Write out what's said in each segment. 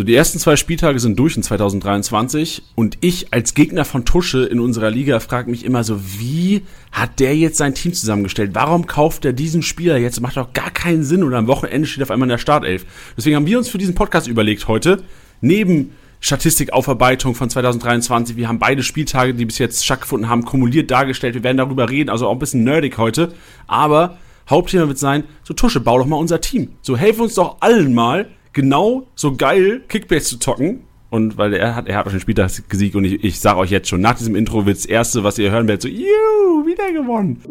So, die ersten zwei Spieltage sind durch in 2023 und ich als Gegner von Tusche in unserer Liga frage mich immer so, wie hat der jetzt sein Team zusammengestellt? Warum kauft er diesen Spieler jetzt? Macht doch gar keinen Sinn und am Wochenende steht auf einmal in der Startelf. Deswegen haben wir uns für diesen Podcast überlegt heute, neben Statistikaufarbeitung von 2023. Wir haben beide Spieltage, die bis jetzt stattgefunden haben, kumuliert dargestellt. Wir werden darüber reden, also auch ein bisschen nerdig heute. Aber Hauptthema wird sein, so Tusche, bau doch mal unser Team. So helfen uns doch allen mal, genau so geil Kickbase zu zocken. Und weil er hat, er hat auch den Spieltag gesiegt und ich, ich sage euch jetzt schon, nach diesem Intro wird das erste, was ihr hören werdet, so, juhu, wieder gewonnen.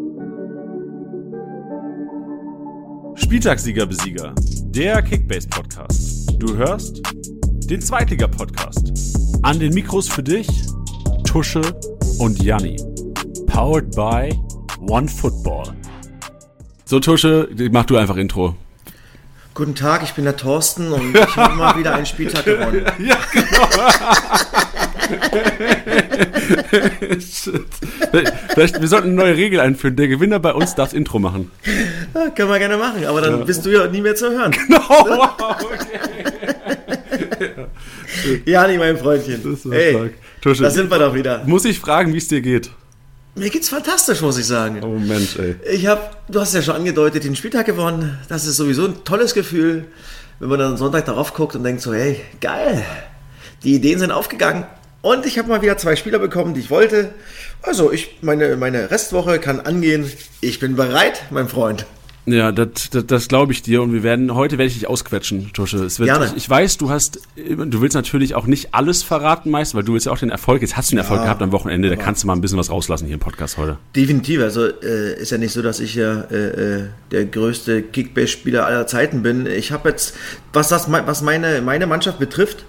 Spieltagssieger Besieger, der Kickbase Podcast. Du hörst den Zweitliga-Podcast. An den Mikros für dich, Tusche und Janni. Powered by OneFootball. So, Tusche, mach du einfach Intro. Guten Tag, ich bin der Thorsten und ich habe mal wieder einen Spieltag gewonnen. ja, genau. Vielleicht, wir sollten eine neue Regel einführen. Der Gewinner bei uns darf das Intro machen. Ja, können wir gerne machen, aber dann ja. bist du ja nie mehr zu hören. Genau, wow, okay. ja, nicht mein Freundchen. Das hey, stark. Da sind wir doch wieder. Muss ich fragen, wie es dir geht? Mir geht's fantastisch, muss ich sagen. Oh Mensch, ey. Ich habe, du hast ja schon angedeutet, den Spieltag gewonnen. Das ist sowieso ein tolles Gefühl, wenn man dann Sonntag darauf guckt und denkt so, hey, geil. Die Ideen sind aufgegangen. Und ich habe mal wieder zwei Spieler bekommen, die ich wollte. Also, ich, meine, meine Restwoche kann angehen. Ich bin bereit, mein Freund. Ja, das, das, das glaube ich dir und wir werden heute werde ich dich ausquetschen, Tusche. Es wird, Gerne. Ich, ich, weiß, du hast, du willst natürlich auch nicht alles verraten, meist, weil du willst ja auch den Erfolg. Jetzt hast du den Erfolg ja, gehabt am Wochenende, da kannst du mal ein bisschen was rauslassen hier im Podcast heute. Definitiv. Also äh, ist ja nicht so, dass ich ja äh, äh der größte Kickbase-Spieler aller Zeiten bin. Ich habe jetzt, was das, was meine meine Mannschaft betrifft,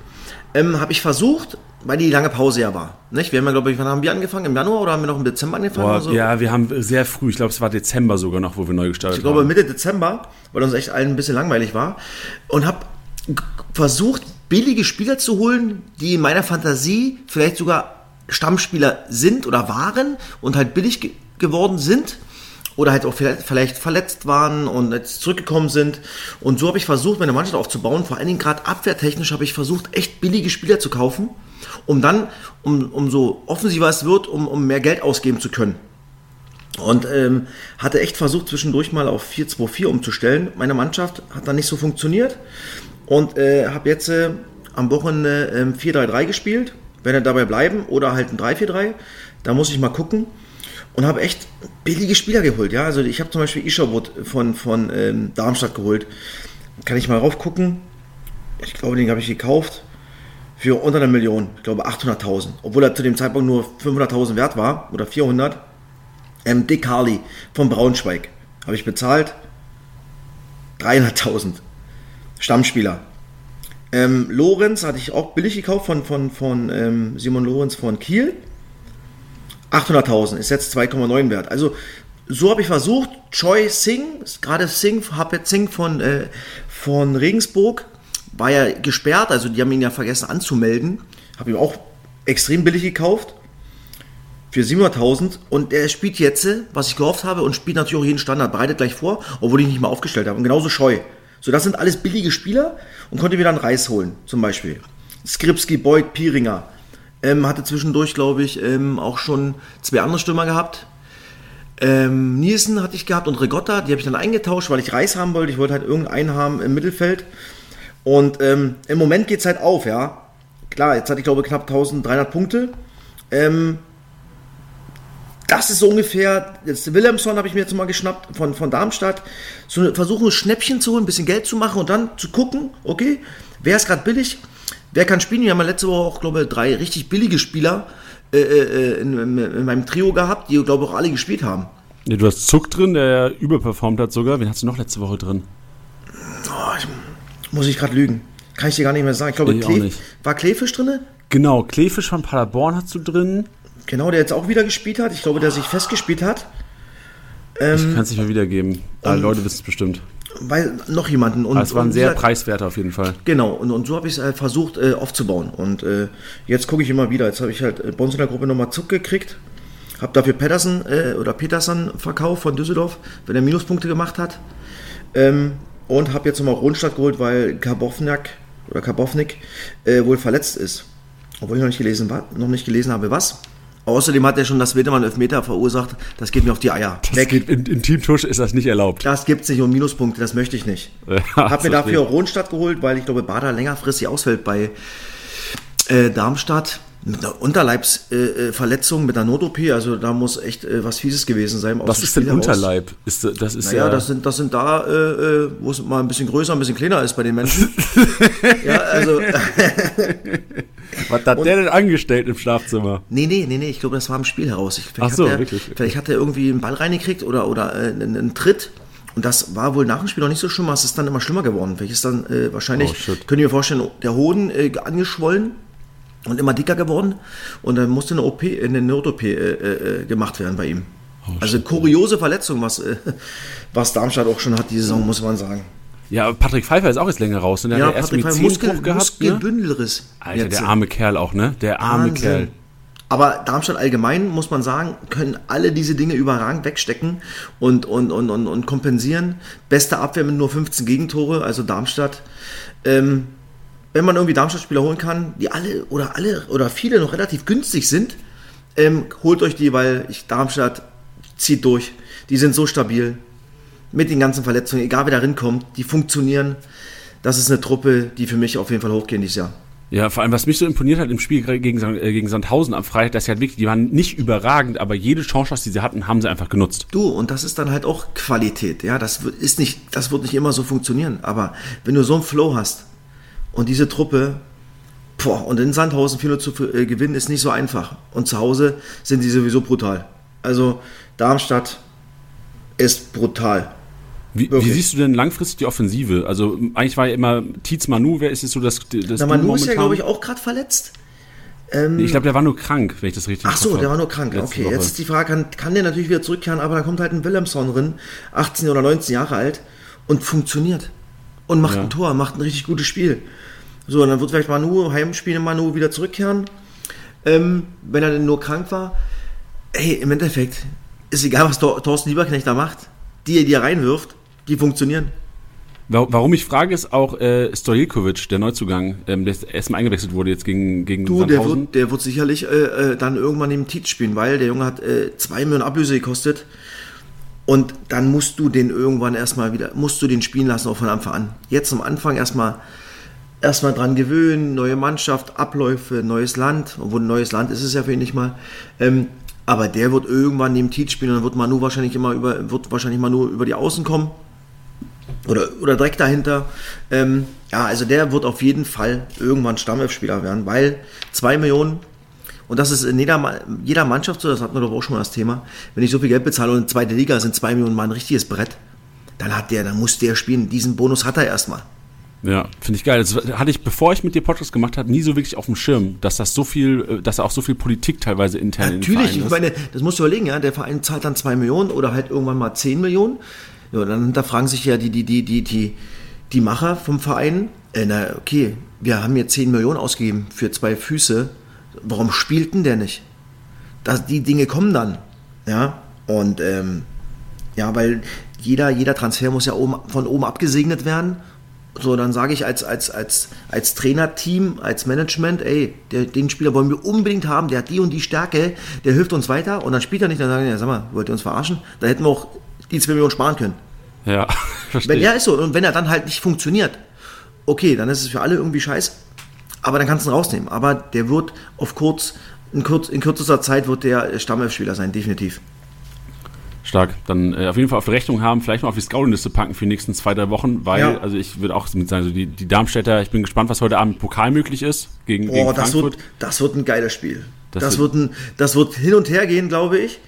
ähm, habe ich versucht, weil die lange Pause ja war. Nicht? Wir haben ja, glaube ich, wann haben wir angefangen? Im Januar oder haben wir noch im Dezember angefangen? Boah, so? Ja, wir haben sehr früh, ich glaube, es war Dezember sogar noch, wo wir neu gestartet haben. Ich glaube, Mitte Dezember, weil uns echt allen ein bisschen langweilig war. Und habe versucht, billige Spieler zu holen, die in meiner Fantasie vielleicht sogar Stammspieler sind oder waren und halt billig ge geworden sind oder halt auch vielleicht verletzt waren und jetzt zurückgekommen sind. Und so habe ich versucht, meine Mannschaft aufzubauen. Vor allen Dingen gerade abwehrtechnisch habe ich versucht, echt billige Spieler zu kaufen, um dann, um, um so offensiver es wird, um, um mehr Geld ausgeben zu können. Und ähm, hatte echt versucht, zwischendurch mal auf 4-2-4 umzustellen. Meine Mannschaft hat dann nicht so funktioniert. Und äh, habe jetzt äh, am Wochenende äh, 4-3-3 gespielt. Werde dabei bleiben oder halt ein 3-4-3. Da muss ich mal gucken und habe echt billige Spieler geholt. Ja, also ich habe zum Beispiel Isherwood von, von ähm, Darmstadt geholt. Kann ich mal raufgucken? Ich glaube, den habe ich gekauft für unter einer Million. Ich glaube 800.000. Obwohl er zu dem Zeitpunkt nur 500.000 wert war oder 400. Ähm, Dick Harley von Braunschweig habe ich bezahlt 300.000. Stammspieler. Ähm, Lorenz hatte ich auch billig gekauft von, von, von ähm, Simon Lorenz von Kiel. 800.000 ist jetzt 2,9 wert. Also so habe ich versucht, Choi Singh, gerade Singh, jetzt Singh von, äh, von Regensburg, war ja gesperrt, also die haben ihn ja vergessen anzumelden. Habe ihm auch extrem billig gekauft für 700.000 und er spielt jetzt, was ich gehofft habe, und spielt natürlich auch jeden Standard, bereitet gleich vor, obwohl ich nicht mal aufgestellt habe. Und genauso Scheu. So, das sind alles billige Spieler und konnte wieder einen Reis holen, zum Beispiel. Skripski, Boyd, Pieringer. Ähm, hatte zwischendurch, glaube ich, ähm, auch schon zwei andere Stürmer gehabt. Ähm, Nielsen hatte ich gehabt und Regotta, die habe ich dann eingetauscht, weil ich Reis haben wollte. Ich wollte halt irgendeinen haben im Mittelfeld. Und ähm, im Moment geht es halt auf, ja. Klar, jetzt hatte ich glaube knapp 1300 Punkte. Ähm, das ist so ungefähr, jetzt Williamson habe ich mir jetzt mal geschnappt von, von Darmstadt. So versuchen, ein Schnäppchen zu holen, ein bisschen Geld zu machen und dann zu gucken, okay, wer ist gerade billig, Wer kann spielen? Wir haben ja letzte Woche auch, glaube ich, drei richtig billige Spieler äh, äh, in, in, in, meinem Trio gehabt, die, glaube ich, auch alle gespielt haben. Ja, du hast Zuck drin, der überperformt hat sogar. Wen hast du noch letzte Woche drin? Oh, ich, muss ich gerade lügen. Kann ich dir gar nicht mehr sagen. Ich glaube, ich Klee, war Kleefisch drin? Genau, Kleefisch von Paderborn hast du drin. Genau, der jetzt auch wieder gespielt hat. Ich glaube, der sich festgespielt hat. Ähm, ich kann es nicht mehr wiedergeben. Aber Leute wissen es bestimmt weil noch jemanden. Und, es war ein sehr preiswerter auf jeden Fall. Genau, und, und so habe ich es halt versucht äh, aufzubauen. Und äh, jetzt gucke ich immer wieder. Jetzt habe ich halt äh, bei uns in der Gruppe nochmal Zuck gekriegt. Habe dafür Pedersen äh, oder Petersen verkauft von Düsseldorf, wenn er Minuspunkte gemacht hat. Ähm, und habe jetzt nochmal Rundstadt geholt, weil Karbovniak oder Kabownik äh, wohl verletzt ist. Obwohl ich noch nicht gelesen, noch nicht gelesen habe, was. Außerdem hat er schon das Wedemann Elfmeter verursacht. Das geht mir auf die Eier. Das Weg. Geht, in, in Teamtusch ist das nicht erlaubt. Das gibt es nicht um Minuspunkte, das möchte ich nicht. Ja, hab mir dafür Rohnstadt geholt, weil ich glaube, Bader längerfristig ausfällt bei äh, Darmstadt mit einer Unterleibsverletzung, äh, mit einer Not-OP, also da muss echt äh, was Fieses gewesen sein. Was ist denn Unterleib? Ist, das ist naja, ja das sind, das sind da, äh, äh wo es mal ein bisschen größer, ein bisschen kleiner ist bei den Menschen. ja, also. was hat und, der denn angestellt im Schlafzimmer? Nee, nee, nee, nee, ich glaube, das war im Spiel heraus. Ich, Ach so, er, wirklich? Vielleicht hat er irgendwie einen Ball reingekriegt oder, oder äh, einen, einen Tritt. Und das war wohl nach dem Spiel noch nicht so schlimm, es ist dann immer schlimmer geworden. Welches dann äh, wahrscheinlich, oh, könnt ihr mir vorstellen, der Hoden angeschwollen und immer dicker geworden. Und dann musste eine OP, eine Not-OP äh, äh, gemacht werden bei ihm. Oh, also kuriose Verletzung, was, äh, was Darmstadt auch schon hat die Saison, muss man sagen. Ja, Patrick Pfeiffer ist auch jetzt länger raus. Ne? Der ja, hat erst Pfeiffer Muskel, gehabt, Muskelbündelriss. Ne? Alter, jetzt. der arme Kerl auch, ne? Der arme Wahnsinn. Kerl. Aber Darmstadt allgemein, muss man sagen, können alle diese Dinge überragend wegstecken und, und, und, und, und kompensieren. Beste Abwehr mit nur 15 Gegentore, also Darmstadt. Ähm, wenn man irgendwie Darmstadt-Spieler holen kann, die alle oder alle oder viele noch relativ günstig sind, ähm, holt euch die, weil ich, Darmstadt zieht durch. Die sind so stabil. Mit den ganzen Verletzungen, egal wer da kommt, die funktionieren. Das ist eine Truppe, die für mich auf jeden Fall hochgehen dieses Jahr. Ja, vor allem, was mich so imponiert hat im Spiel gegen, äh, gegen Sandhausen am Freitag, dass sie halt wirklich, die waren nicht überragend, aber jede Chance, die sie hatten, haben sie einfach genutzt. Du, und das ist dann halt auch Qualität, ja, das ist nicht, das wird nicht immer so funktionieren, aber wenn du so einen Flow hast, und diese Truppe, boah, und in Sandhausen 4 zu äh, gewinnen, ist nicht so einfach. Und zu Hause sind die sowieso brutal. Also Darmstadt ist brutal. Wie, wie, siehst du denn langfristig die Offensive? Also eigentlich war ja immer Tietz Manu, wer ist jetzt so das, das Na, Manu ist ja, glaube ich, auch gerade verletzt. Ähm, ich glaube, der war nur krank, wenn ich das richtig Ach so, der war nur krank. Okay, Woche. jetzt ist die Frage, kann, kann der natürlich wieder zurückkehren, aber da kommt halt ein Willemson drin, 18 oder 19 Jahre alt und funktioniert. Und macht ja. ein Tor, macht ein richtig gutes Spiel. So, und dann wird vielleicht Manu, Heimspiele Manu wieder zurückkehren, ähm, wenn er denn nur krank war. Hey, im Endeffekt ist egal, was Thorsten Lieberknecht da macht. Die, die er reinwirft, die funktionieren. Warum ich frage, ist auch äh, Stojkovic, der Neuzugang, ähm, der erstmal eingewechselt wurde jetzt gegen, gegen du, der wird, der wird sicherlich äh, äh dann irgendwann im Tietz spielen, weil der Junge hat äh, zwei Millionen Ablöse gekostet. Und dann musst du den irgendwann erstmal wieder, musst du den spielen lassen, auch von Anfang an. Jetzt am Anfang erstmal erstmal dran gewöhnen, neue Mannschaft, Abläufe, neues Land, obwohl ein neues Land ist es ja für ihn nicht mal. Ähm, aber der wird irgendwann neben Tietz spielen und dann wird Manu wahrscheinlich immer über, wird wahrscheinlich Manu über die Außen kommen. Oder, oder direkt dahinter. Ähm, ja, also der wird auf jeden Fall irgendwann Stammelfspieler werden, weil zwei Millionen, und das ist in jeder, jeder Mannschaft so, das hatten wir doch auch schon mal das Thema, wenn ich so viel Geld bezahle und in zweite Liga sind zwei Millionen mal ein richtiges Brett, dann hat der, dann muss der spielen. Diesen Bonus hat er erstmal. Ja, finde ich geil. Das hatte ich, bevor ich mit dir Podcast gemacht habe, nie so wirklich auf dem Schirm, dass das so viel, dass da auch so viel Politik teilweise intern Natürlich, in ich meine, das musst du überlegen, ja, der Verein zahlt dann zwei Millionen oder halt irgendwann mal zehn Millionen. Ja, dann hinterfragen sich ja die, die, die, die, die, die Macher vom Verein, äh, na, okay, wir haben jetzt zehn Millionen ausgegeben für zwei Füße. Warum spielt denn der nicht? Das, die Dinge kommen dann. Ja, und ähm, ja, weil jeder, jeder Transfer muss ja oben, von oben abgesegnet werden. So, dann sage ich als, als, als, als Trainerteam, als Management, ey, der, den Spieler wollen wir unbedingt haben, der hat die und die Stärke, der hilft uns weiter und dann spielt er nicht, dann sagen die, ja, sag mal, wollt ihr uns verarschen? Da hätten wir auch die 2 Millionen sparen können. Ja, verstehe. Wenn er ist so und wenn er dann halt nicht funktioniert, okay, dann ist es für alle irgendwie scheiße, aber dann kannst du ihn rausnehmen. Aber der wird auf kurz, in, kurz, in kürzester Zeit wird der Stammelfspieler sein, definitiv. Stark. Dann äh, auf jeden Fall auf die Rechnung haben, vielleicht mal auf die Scouting-Liste packen für die nächsten zwei, drei Wochen, weil, ja. also ich würde auch mit sagen, so die, die Darmstädter, ich bin gespannt, was heute Abend Pokal möglich ist gegen, Boah, gegen das Wird, das wird ein geiles Spiel. Das, das wird, ein, das wird hin und her gehen, glaube ich.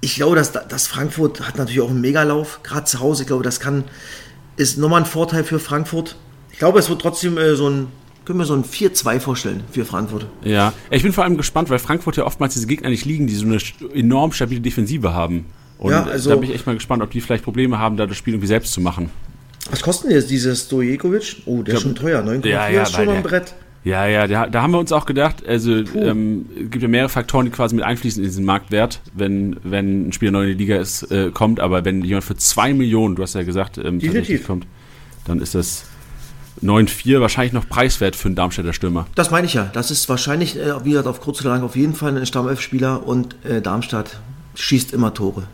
Ich glaube, dass, dass Frankfurt hat natürlich auch einen Megalauf, gerade zu Hause. Ich glaube, das kann, ist nochmal ein Vorteil für Frankfurt. Ich glaube, es wird trotzdem äh, so ein können wir so ein 4-2 vorstellen für Frankfurt. Ja, ich bin vor allem gespannt, weil Frankfurt ja oftmals diese Gegner nicht liegen, die so eine enorm stabile Defensive haben. Und ja, also, da bin ich echt mal gespannt, ob die vielleicht Probleme haben, da das Spiel irgendwie selbst zu machen. Was kostet denn jetzt dieses Stojekovic? Oh, der glaub, ist schon teuer. 9,4 ja, ja, ist schon ein Brett. Ja, ja, da, da, haben wir uns auch gedacht, also ähm, gibt ja mehrere Faktoren, die quasi mit einfließen in diesen Marktwert, wenn, wenn ein Spieler neu in die Liga ist, äh, kommt, aber wenn jemand für 2 Millionen, du hast ja gesagt, ähm, Definitiv. kommt, dann ist das 9-4 wahrscheinlich noch preiswert für einen Darmstädter Stürmer. Das meine ich ja. Das ist wahrscheinlich, äh, wie gesagt, auf kurz oder lang auf jeden Fall ein Stammelf-Spieler und äh, Darmstadt schießt immer Tore.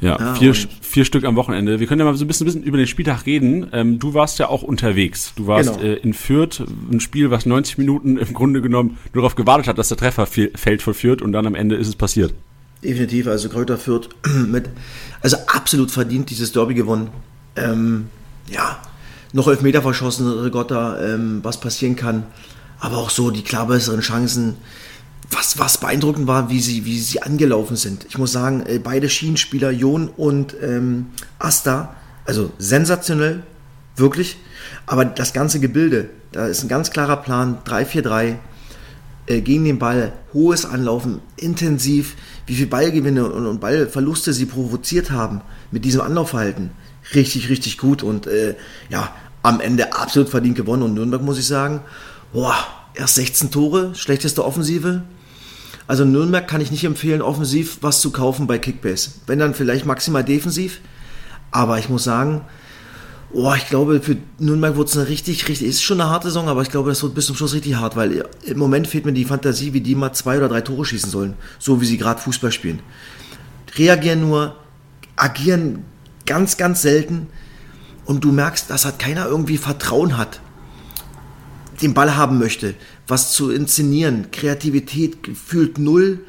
Ja, ja vier, vier Stück am Wochenende. Wir können ja mal so ein bisschen, bisschen über den Spieltag reden. Ähm, du warst ja auch unterwegs. Du warst genau. äh, in Fürth, ein Spiel, was 90 Minuten im Grunde genommen nur darauf gewartet hat, dass der Treffer fällt von Fürth und dann am Ende ist es passiert. Definitiv, also Kräuter Fürth mit, also absolut verdient dieses Derby gewonnen. Ähm, ja, noch elf Meter verschossen, Regotta, ähm, was passieren kann. Aber auch so die klar besseren Chancen was, was beeindruckend war, wie sie, wie sie angelaufen sind. Ich muss sagen, äh, beide Schienenspieler, Jon und ähm, Asta, also sensationell, wirklich. Aber das ganze Gebilde, da ist ein ganz klarer Plan, 3-4-3, äh, gegen den Ball, hohes Anlaufen, intensiv, wie viele Ballgewinne und, und Ballverluste sie provoziert haben mit diesem Anlaufverhalten. Richtig, richtig gut und äh, ja, am Ende absolut verdient gewonnen. Und Nürnberg muss ich sagen, boah, erst 16 Tore, schlechteste Offensive, also Nürnberg kann ich nicht empfehlen, offensiv was zu kaufen bei Kickbase. Wenn dann vielleicht maximal defensiv. Aber ich muss sagen, oh, ich glaube, für Nürnberg wird es eine richtig, richtig, ist schon eine harte Saison, aber ich glaube, das wird bis zum Schluss richtig hart, weil im Moment fehlt mir die Fantasie, wie die mal zwei oder drei Tore schießen sollen. So wie sie gerade Fußball spielen. Reagieren nur, agieren ganz, ganz selten. Und du merkst, dass halt keiner irgendwie Vertrauen hat, den Ball haben möchte was zu inszenieren. Kreativität gefühlt null.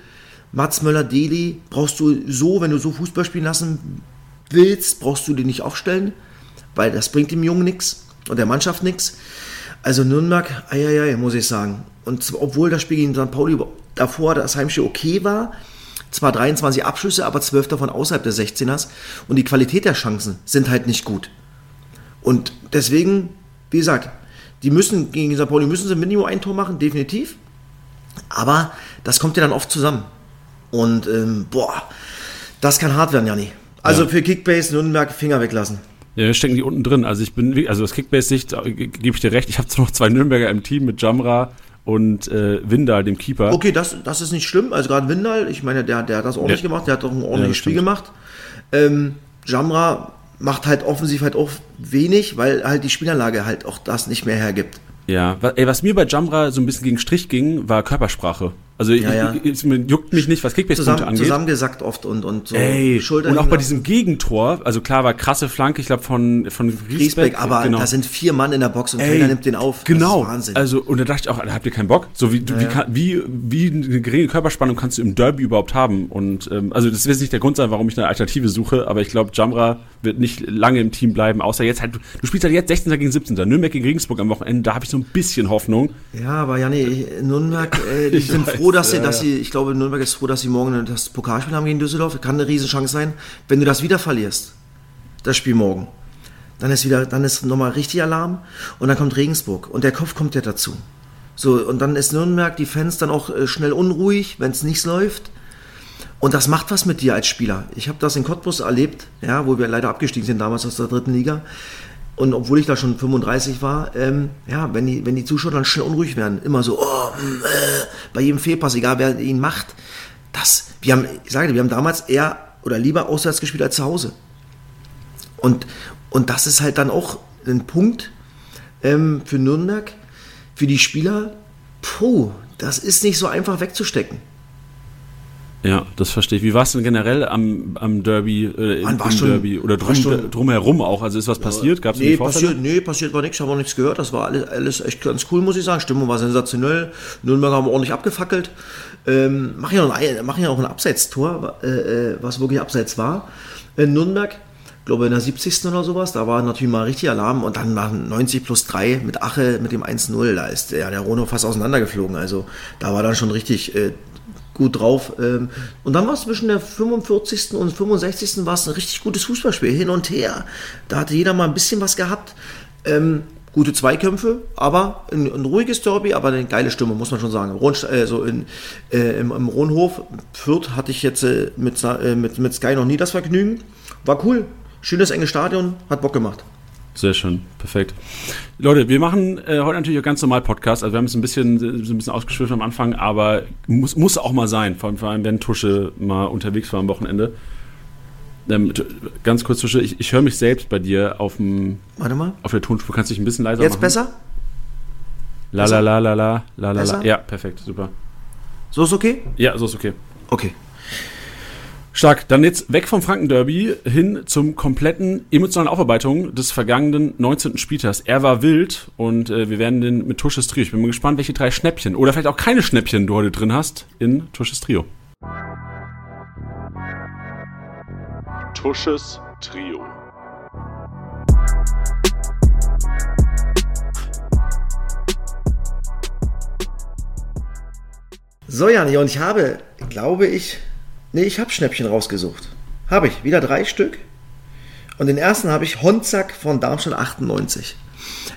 Mats Möller-Deli brauchst du so, wenn du so Fußball spielen lassen willst, brauchst du den nicht aufstellen, weil das bringt dem Jungen nichts und der Mannschaft nichts. Also Nürnberg, eieiei, muss ich sagen. Und obwohl das Spiel gegen St. Pauli davor das Heimspiel okay war, zwar 23 Abschlüsse, aber 12 davon außerhalb der 16ers und die Qualität der Chancen sind halt nicht gut. Und deswegen, wie gesagt, die müssen gegen St. Pauli müssen sie Minimum ein Tor machen, definitiv. Aber das kommt ja dann oft zusammen. Und ähm, boah, das kann hart werden, Janni. Also ja. für Kickbase Nürnberg Finger weglassen. Ja, wir stecken die unten drin. Also ich bin, also das Kickbase-Sicht äh, gebe ich dir recht. Ich habe noch zwei Nürnberger im Team mit Jamra und äh, Windal, dem Keeper. Okay, das, das ist nicht schlimm. Also gerade Windal, ich meine, der, der hat das ordentlich ja. gemacht, der hat doch ein ordentliches ja, Spiel gemacht. Ähm, Jamra macht halt offensiv halt auch wenig, weil halt die Spielanlage halt auch das nicht mehr hergibt. Ja, ey, was mir bei Jamra so ein bisschen gegen Strich ging, war Körpersprache. Also ja, ja. es juckt mich nicht, was Kickbase-Punkte angeht. Zusammengesackt oft und, und so. Ey, Schulter und auch bei diesem Gegentor, also klar war krasse Flanke, ich glaube von, von Griesbeck. Griesbeck aber genau. da sind vier Mann in der Box und Ey, keiner nimmt den auf. Genau. Wahnsinn. Also, und da dachte ich auch, habt ihr keinen Bock? So wie, ja, wie, kann, wie, wie eine geringe Körperspannung kannst du im Derby überhaupt haben? Und, ähm, also das wird nicht der Grund sein, warum ich eine Alternative suche, aber ich glaube, Jamra wird nicht lange im Team bleiben, außer jetzt halt, du spielst halt jetzt 16. gegen 17. Nürnberg gegen Regensburg am Wochenende, da habe ich so ein bisschen Hoffnung. Ja, aber Janni, Nürnberg, äh, die sind weiß, froh, dass sie, dass sie, ich glaube, Nürnberg ist froh, dass sie morgen das Pokalspiel haben gegen Düsseldorf. Kann eine Riesenchance sein. Wenn du das wieder verlierst, das Spiel morgen, dann ist wieder, dann ist nochmal richtig Alarm und dann kommt Regensburg und der Kopf kommt ja dazu. So, und dann ist Nürnberg, die Fans dann auch äh, schnell unruhig, wenn es nicht läuft. Und das macht was mit dir als Spieler. Ich habe das in Cottbus erlebt, ja, wo wir leider abgestiegen sind damals aus der dritten Liga. Und obwohl ich da schon 35 war, ähm, ja, wenn die, wenn die Zuschauer dann schnell unruhig werden, immer so, oh, mm, äh, bei jedem Fehlpass, egal wer ihn macht, das, wir haben, ich sage dir, wir haben damals eher oder lieber auswärts gespielt als zu Hause. Und, und das ist halt dann auch ein Punkt ähm, für Nürnberg, für die Spieler, puh, das ist nicht so einfach wegzustecken. Ja, das verstehe ich. Wie war es denn generell am, am Derby, äh, im, im Derby oder drum, schon, drumherum auch? Also ist was passiert? Gab es nee, passiert, nee, passiert war nichts, ich habe auch nichts gehört. Das war alles, alles echt ganz cool, muss ich sagen. Stimmung war sensationell. Nürnberg haben ordentlich abgefackelt. Ähm, machen ja, ein, machen ja auch ein Abseitstor, äh, äh, was wirklich Abseits war. In Nürnberg, glaube in der 70. oder sowas, da war natürlich mal richtig Alarm und dann nach 90 plus 3 mit Ache mit dem 1-0, da ist ja, der Rono fast auseinandergeflogen. Also da war dann schon richtig äh, gut drauf. Ähm, und dann war es zwischen der 45. und 65. war es ein richtig gutes Fußballspiel, hin und her. Da hatte jeder mal ein bisschen was gehabt. Ähm, gute Zweikämpfe, aber ein, ein, ruhiges Derby, aber eine geile Stimme, muss man schon sagen. Ron, äh, so in, äh, im, im Ronhof, Fürth hatte ich jetzt äh, mit, äh, mit, mit Sky noch nie das Vergnügen. War cool. Schönes, enges Stadion, hat Bock gemacht. Sehr schön, perfekt. Leute, wir machen äh, heute natürlich auch ganz normal Podcast. Also wir haben es ein bisschen, ein bisschen ausgeschwiffen am Anfang, aber muss, muss auch mal sein, vor allem, vor allem wenn Tusche mal unterwegs war am Wochenende. Ähm, ganz kurz, ich, ich höre mich selbst bei dir auf dem Warte mal. auf der Tonspur. Kannst du dich ein bisschen leiser Jetzt machen? besser? La la la la la la la la. Ja, perfekt, super. So ist okay? Ja, so ist okay. Okay. Stark. Dann jetzt weg vom Franken-Derby hin zum kompletten emotionalen Aufarbeitung des vergangenen 19. Spieltags. Er war wild und äh, wir werden den mit Tusches Trio. Ich bin mal gespannt, welche drei Schnäppchen oder vielleicht auch keine Schnäppchen du heute drin hast in Tusches Trio. Tusches Trio. So, Jani, und ich habe, glaube ich, nee, ich habe Schnäppchen rausgesucht. Habe ich, wieder drei Stück. Und den ersten habe ich Honzack von Darmstadt 98.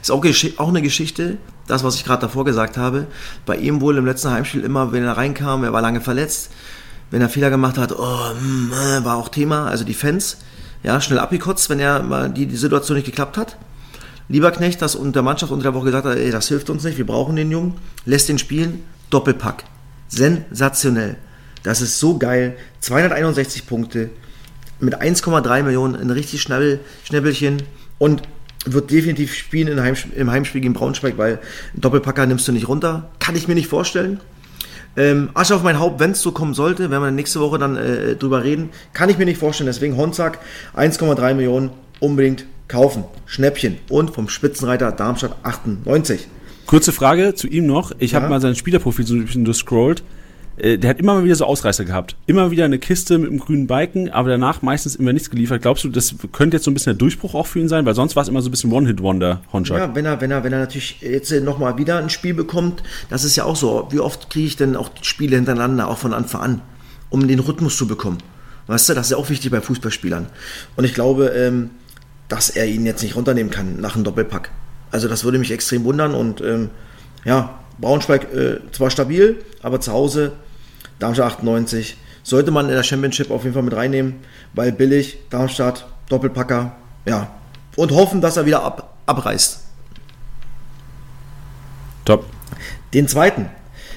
Ist auch, auch eine Geschichte, das, was ich gerade davor gesagt habe. Bei ihm wohl im letzten Heimspiel immer, wenn er reinkam, er war lange verletzt, wenn er Fehler gemacht hat, oh, mm, äh, war auch Thema, also die Fans, ja, schnell abgekotzt, wenn er mal die, die Situation nicht geklappt hat. Lieberknecht, das unter der Mannschaft unter der Woche gesagt hat, ey, das hilft uns nicht, wir brauchen den Jungen, lässt den spielen, Doppelpack. Sensationell. Das ist so geil. 261 Punkte mit 1,3 Millionen, ein richtig Schnabel, Schnäppelchen und wird definitiv spielen im Heimspiel, im Heimspiel gegen Braunschweig, weil Doppelpacker nimmst du nicht runter. Kann ich mir nicht vorstellen. Ähm, Asche auf mein Haupt, wenn es so kommen sollte, werden wir nächste Woche dann äh, drüber reden. Kann ich mir nicht vorstellen. Deswegen Honzak 1,3 Millionen unbedingt kaufen. Schnäppchen. Und vom Spitzenreiter Darmstadt 98. Kurze Frage zu ihm noch. Ich Ja. habe mal sein Spielerprofil so ein bisschen durchscrollt. Äh, Der hat immer mal wieder so Ausreißer gehabt. Immer wieder eine Kiste mit einem grünen Balken, aber danach meistens immer nichts geliefert. Glaubst du, das könnte jetzt so ein bisschen der Durchbruch auch für ihn sein? Weil sonst war es immer so ein bisschen One-Hit-Wonder, Honchak. Ja, wenn er, wenn er, wenn er natürlich jetzt nochmal wieder ein Spiel bekommt, das ist ja auch so. Wie oft kriege ich denn auch Spiele hintereinander, auch von Anfang an, um den Rhythmus zu bekommen? Weißt du, das ist ja auch wichtig bei Fußballspielern. Und ich glaube, ähm, dass er ihn jetzt nicht runternehmen kann nach einem Doppelpack. Also das würde mich extrem wundern und ähm, ja, Braunschweig äh, zwar stabil, aber zu Hause Darmstadt 98 sollte man in der Championship auf jeden Fall mit reinnehmen, weil billig, Darmstadt, Doppelpacker, ja. Und hoffen, dass er wieder ab, abreißt. Top. Den zweiten,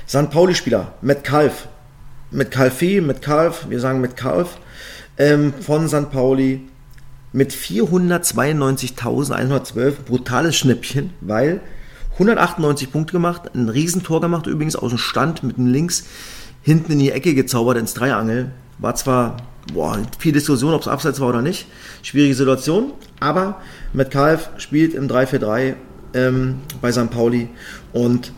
St. Pauli-Spieler, Metcalf. Metcalfe, Metcalf, wir sagen Metcalf, ähm, von St. Pauli mit 492.112, brutales Schnippchen, weil 198 Punkte gemacht, ein Riesentor gemacht, übrigens aus dem Stand mit dem Links hinten in die Ecke gezaubert ins Dreiangel. War zwar boah, viel Diskussion, ob es abseits war oder nicht. Schwierige Situation, aber Metcalf spielt im 3-4-3 ähm, bei St. Pauli und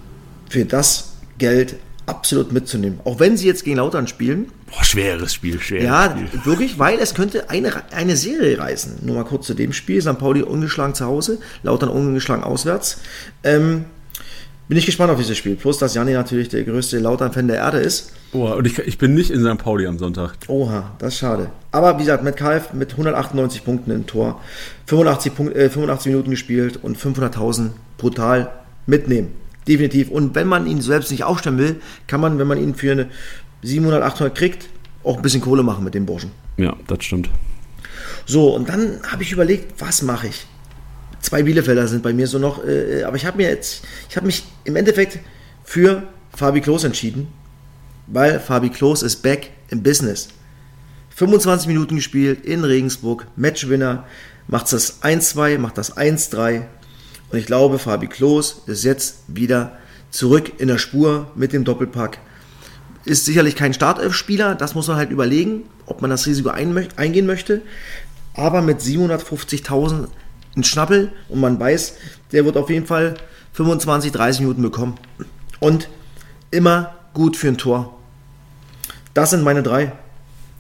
für das Geld absolut mitzunehmen. Auch wenn sie jetzt gegen Lautern spielen, Boah, schweres Spiel, schweres ja, Spiel. wirklich, weil es könnte eine, eine Serie reißen. Nur mal kurz zu dem Spiel. St. Pauli ungeschlagen zu Hause, Lautern ungeschlagen auswärts. Ähm, bin ich gespannt auf dieses Spiel. Plus, dass Janni natürlich der größte Lautern-Fan der Erde ist. Boah, und ich, ich bin nicht in St. Pauli am Sonntag. Oha, das ist schade. Aber wie gesagt, Metcalf mit 198 Punkten im Tor, 85, Punkt, äh, 85 Minuten gespielt und 500.000 brutal mitnehmen. Definitiv. Und wenn man ihn selbst nicht aufstellen will, kann man, wenn man ihn für eine 700, 800 kriegt, auch ein bisschen Kohle machen mit dem Burschen. Ja, das stimmt. So, und dann habe ich überlegt, was mache ich? Zwei Bielefelder sind bei mir so noch, äh, aber ich habe mir jetzt, ich habe mich im Endeffekt für Fabi Klos entschieden, weil Fabi Klos ist back im Business. 25 Minuten gespielt in Regensburg, Matchwinner, macht das 1-2, macht das 1-3 und ich glaube, Fabi Klos ist jetzt wieder zurück in der Spur mit dem Doppelpack. Ist sicherlich kein Startelf-Spieler, das muss man halt überlegen, ob man das Risiko ein, eingehen möchte. Aber mit 750.000 ein Schnappel und man weiß, der wird auf jeden Fall 25, 30 Minuten bekommen. Und immer gut für ein Tor. Das sind meine drei.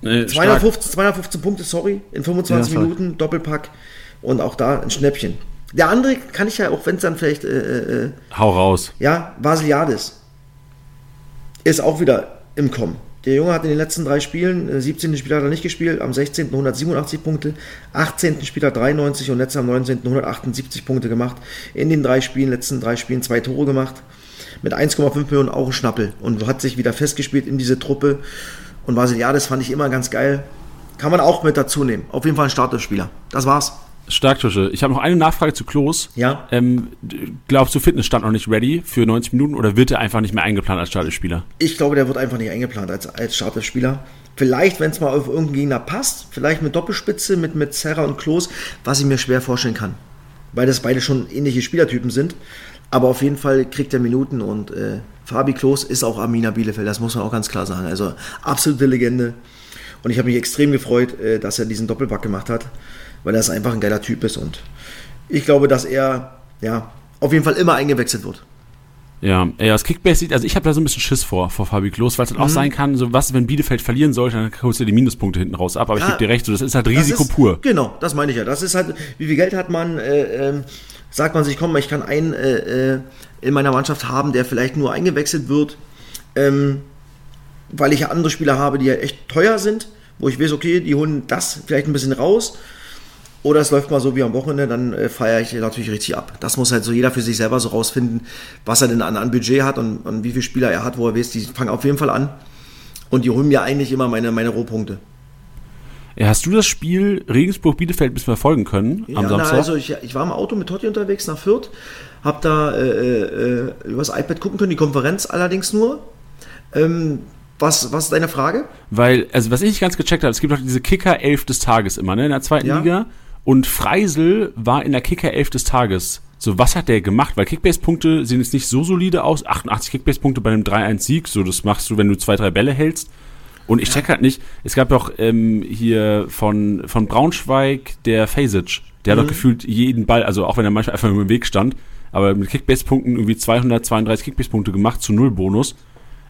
Äh, stark. 215, 215 Punkte, sorry, in 25 Ja. Minuten, Doppelpack und auch da ein Schnäppchen. Der andere kann ich ja, auch wenn es dann vielleicht, äh, äh, Hau raus. ja, Vasiliadis ist auch wieder im Kommen. Der Junge hat in den letzten drei Spielen, äh, 17. Spiel hat er nicht gespielt, am 16. 187 Punkte, 18. Spiel hat 93 und letzter am 19. 178 Punkte gemacht. In den drei Spielen, letzten drei Spielen zwei Tore gemacht. Mit 1,5 Millionen Euro Schnappel und hat sich wieder festgespielt in diese Truppe. Und Vasiliadis fand ich immer ganz geil. Kann man auch mit dazu nehmen. Auf jeden Fall ein Starterspieler. Das war's. Stark, Tusche. Ich habe noch eine Nachfrage zu Klos. Ja. Ähm, glaubst du, Fitness stand noch nicht ready für 90 Minuten oder wird er einfach nicht mehr eingeplant als Startspieler? Ich glaube, der wird einfach nicht eingeplant als, als Starterspieler, Vielleicht, wenn es mal auf irgendeinen Gegner passt, vielleicht mit Doppelspitze, mit, mit Serra und Klos, was ich mir schwer vorstellen kann. Weil das beide schon ähnliche Spielertypen sind. Aber auf jeden Fall kriegt er Minuten und äh, Fabi Klos ist auch Armina Bielefeld, das muss man auch ganz klar sagen. Also absolute Legende. Und ich habe mich extrem gefreut, äh, dass er diesen Doppelpack gemacht hat, weil er einfach ein geiler Typ ist. Und ich glaube, dass er ja, auf jeden Fall immer eingewechselt wird. Ja, ja, das Kickbase sieht, also ich habe da so ein bisschen Schiss vor, vor Fabi Klos, weil es halt auch mhm. sein kann, so was, wenn Bielefeld verlieren sollte, dann holst du die Minuspunkte hinten raus ab. Aber ja, ich gebe dir recht, so, das ist halt Risiko ist, pur. Genau, das meine ich ja. Das ist halt, wie viel Geld hat man, äh, äh, sagt man sich, komm, ich kann einen äh, äh, in meiner Mannschaft haben, der vielleicht nur eingewechselt wird, ähm, weil ich ja andere Spieler habe, die ja echt teuer sind, wo ich weiß, okay, die holen das vielleicht ein bisschen raus oder es läuft mal so wie am Wochenende, dann äh, feiere ich natürlich richtig ab. Das muss halt so jeder für sich selber so rausfinden, was er denn an, an Budget hat und, und, wie viele Spieler er hat, wo er weiß, die fangen auf jeden Fall an. Und die holen mir eigentlich immer meine, meine Rohpunkte. Ja, hast du das Spiel Regensburg-Bielefeld bis verfolgen können am ja, Samstag? Na, also ich, ich, war im Auto mit Totti unterwegs nach Fürth, hab da äh, äh, übers iPad gucken können, die Konferenz allerdings nur. Ähm, was, was ist deine Frage? Weil, also was ich nicht ganz gecheckt habe, es gibt doch diese Kicker-Elf des Tages immer, ne, in der zweiten ja. Liga. Und Freisel war in der Kicker 11 des Tages. So, was hat der gemacht? Weil Kickbase-Punkte sehen jetzt nicht so solide aus. 88 Kickbase-Punkte bei einem 3-1-Sieg. So, das machst du, wenn du zwei, drei Bälle hältst. Und ich check halt nicht, es gab doch ähm, hier von, von Braunschweig der Fasic. Der mhm. hat doch mhm. gefühlt jeden Ball, also auch wenn er manchmal einfach nur im Weg stand, aber mit Kickbase-Punkten irgendwie 232 Kickbase-Punkte gemacht zu Null Bonus.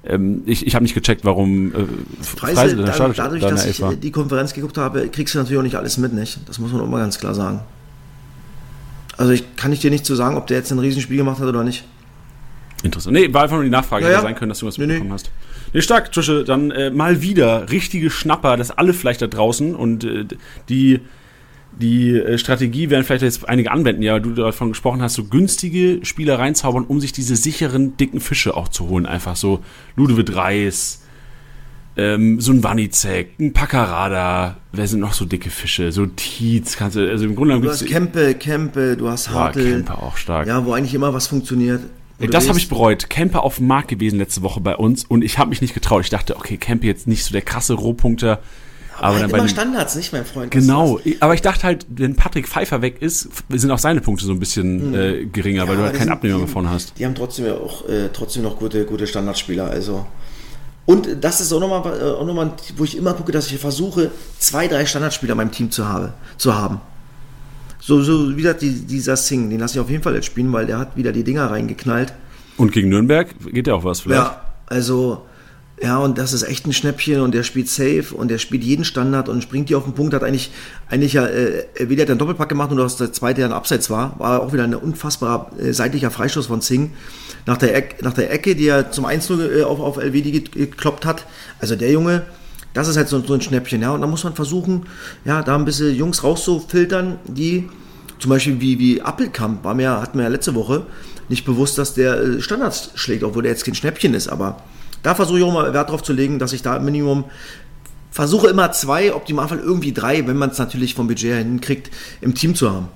Ähm, ich ich habe nicht gecheckt, warum äh, Freisel, Freisel da, dadurch, dadurch dass ich war. die Konferenz geguckt habe, kriegst du natürlich auch nicht alles mit, nicht? Das muss man auch mal ganz klar sagen. Also ich kann ich dir nicht zu so sagen, ob der jetzt ein Riesenspiel gemacht hat oder nicht. Interessant. Nee, war einfach nur die Nachfrage, ja, ja. sein können, dass du was nee, mitbekommen nee. hast. Nee, stark, Tusche, dann äh, mal wieder richtige Schnapper, das alle vielleicht da draußen und äh, die die äh, Strategie werden vielleicht jetzt einige anwenden, ja, du davon gesprochen hast, so günstige Spieler reinzaubern, um sich diese sicheren, dicken Fische auch zu holen. Einfach so Ludovic Reis, ähm, so ein Wanizek, ein Paccarada, wer sind noch so dicke Fische? So Tietz, kannst du, also im Grunde Du hast Kempe, Kempe, du hast Hartl. Boah, Kempe auch stark. Ja, wo eigentlich immer was funktioniert. Ey, das habe ich bereut. Kempe auf dem Markt gewesen letzte Woche bei uns und ich habe mich nicht getraut. Ich dachte, okay, Kempe jetzt nicht so der krasse Rohpunkter aber, aber halt dann immer Standards, nicht, mein Freund? Genau, aber ich dachte halt, wenn Patrick Pfeiffer weg ist, sind auch seine Punkte so ein bisschen mhm. äh, geringer, ja, weil du halt keinen Abnehmer mehr vorne hast. Die haben trotzdem ja auch äh, trotzdem noch gute, gute Standardspieler, also. Und das ist auch nochmal, äh, auch nochmal, wo ich immer gucke, dass ich versuche, zwei, drei Standardspieler in meinem Team zu, habe, zu haben. So, so wie gesagt, die, dieser Sing, den lasse ich auf jeden Fall jetzt spielen, weil der hat wieder die Dinger reingeknallt. Und gegen Nürnberg geht ja auch was vielleicht. Ja, also ja, und das ist echt ein Schnäppchen und der spielt safe und der spielt jeden Standard und springt dir auf den Punkt, hat eigentlich, eigentlich ja, äh, wieder hat einen Doppelpack gemacht und das der zweite ein Abseits war, war auch wieder ein unfassbarer äh, seitlicher Freistoß von Singh nach der, Eck, nach der Ecke, die er zum 1-0 äh, auf, auf LWD gekloppt hat. Also der Junge, das ist halt so, so ein Schnäppchen, ja, und da muss man versuchen, ja, da ein bisschen Jungs rauszufiltern, die zum Beispiel wie, wie Appelkamp, war mir, hat mir ja letzte Woche nicht bewusst, dass der äh, Standards schlägt, obwohl der jetzt kein Schnäppchen ist, aber da versuche ich auch mal Wert drauf zu legen, dass ich da Minimum versuche immer zwei, optimalfall irgendwie drei, wenn man es natürlich vom Budget her hinkriegt, im Team zu haben.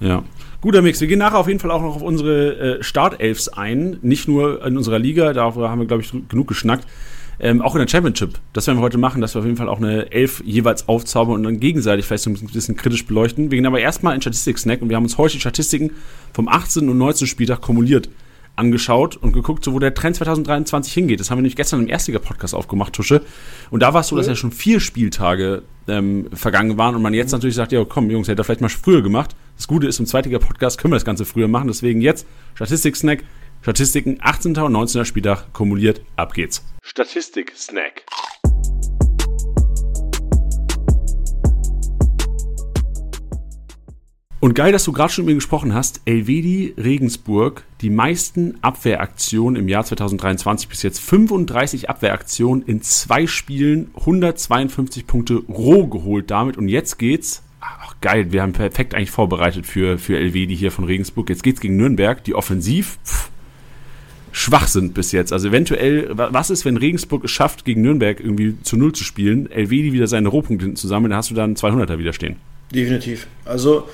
Ja. Guter Mix. Wir gehen nachher auf jeden Fall auch noch auf unsere äh, Startelfs ein. Nicht nur in unserer Liga, darüber haben wir, glaube ich, genug geschnackt. Ähm, auch in der Championship. Das werden wir heute machen, dass wir auf jeden Fall auch eine Elf jeweils aufzaubern und dann gegenseitig vielleicht so ein bisschen kritisch beleuchten. Wir gehen aber erstmal in Statistik-Snack und wir haben uns heute die Statistiken vom 18. und 19. Spieltag kumuliert angeschaut und geguckt, so wo der Trend 2023 hingeht. Das haben wir nämlich gestern im Erstliga-Podcast aufgemacht, Tusche. Und da war es so, dass ja schon vier Spieltage ähm, vergangen waren und man jetzt natürlich sagt, ja komm Jungs, hätte er vielleicht mal früher gemacht. Das Gute ist, im Zweitliga-Podcast können wir das Ganze früher machen. Deswegen jetzt Statistik-Snack. Statistiken 18. und 19. Spieltag kumuliert. Ab geht's. Statistik-Snack. Und geil, dass du gerade schon mit mir gesprochen hast. Elvedi Regensburg, die meisten Abwehraktionen im Jahr 2023 bis jetzt. 35 Abwehraktionen in zwei Spielen, 152 Punkte roh geholt damit. Und jetzt geht's. Ach, geil, wir haben perfekt eigentlich vorbereitet für, für Elvedi hier von Regensburg. Jetzt geht's gegen Nürnberg, die offensiv pff, schwach sind bis jetzt. Also eventuell, was ist, wenn Regensburg es schafft, gegen Nürnberg irgendwie zu Null zu spielen? Elvedi wieder seine Rohpunkte zusammen, dann hast du dann 200er wieder stehen. Definitiv. Also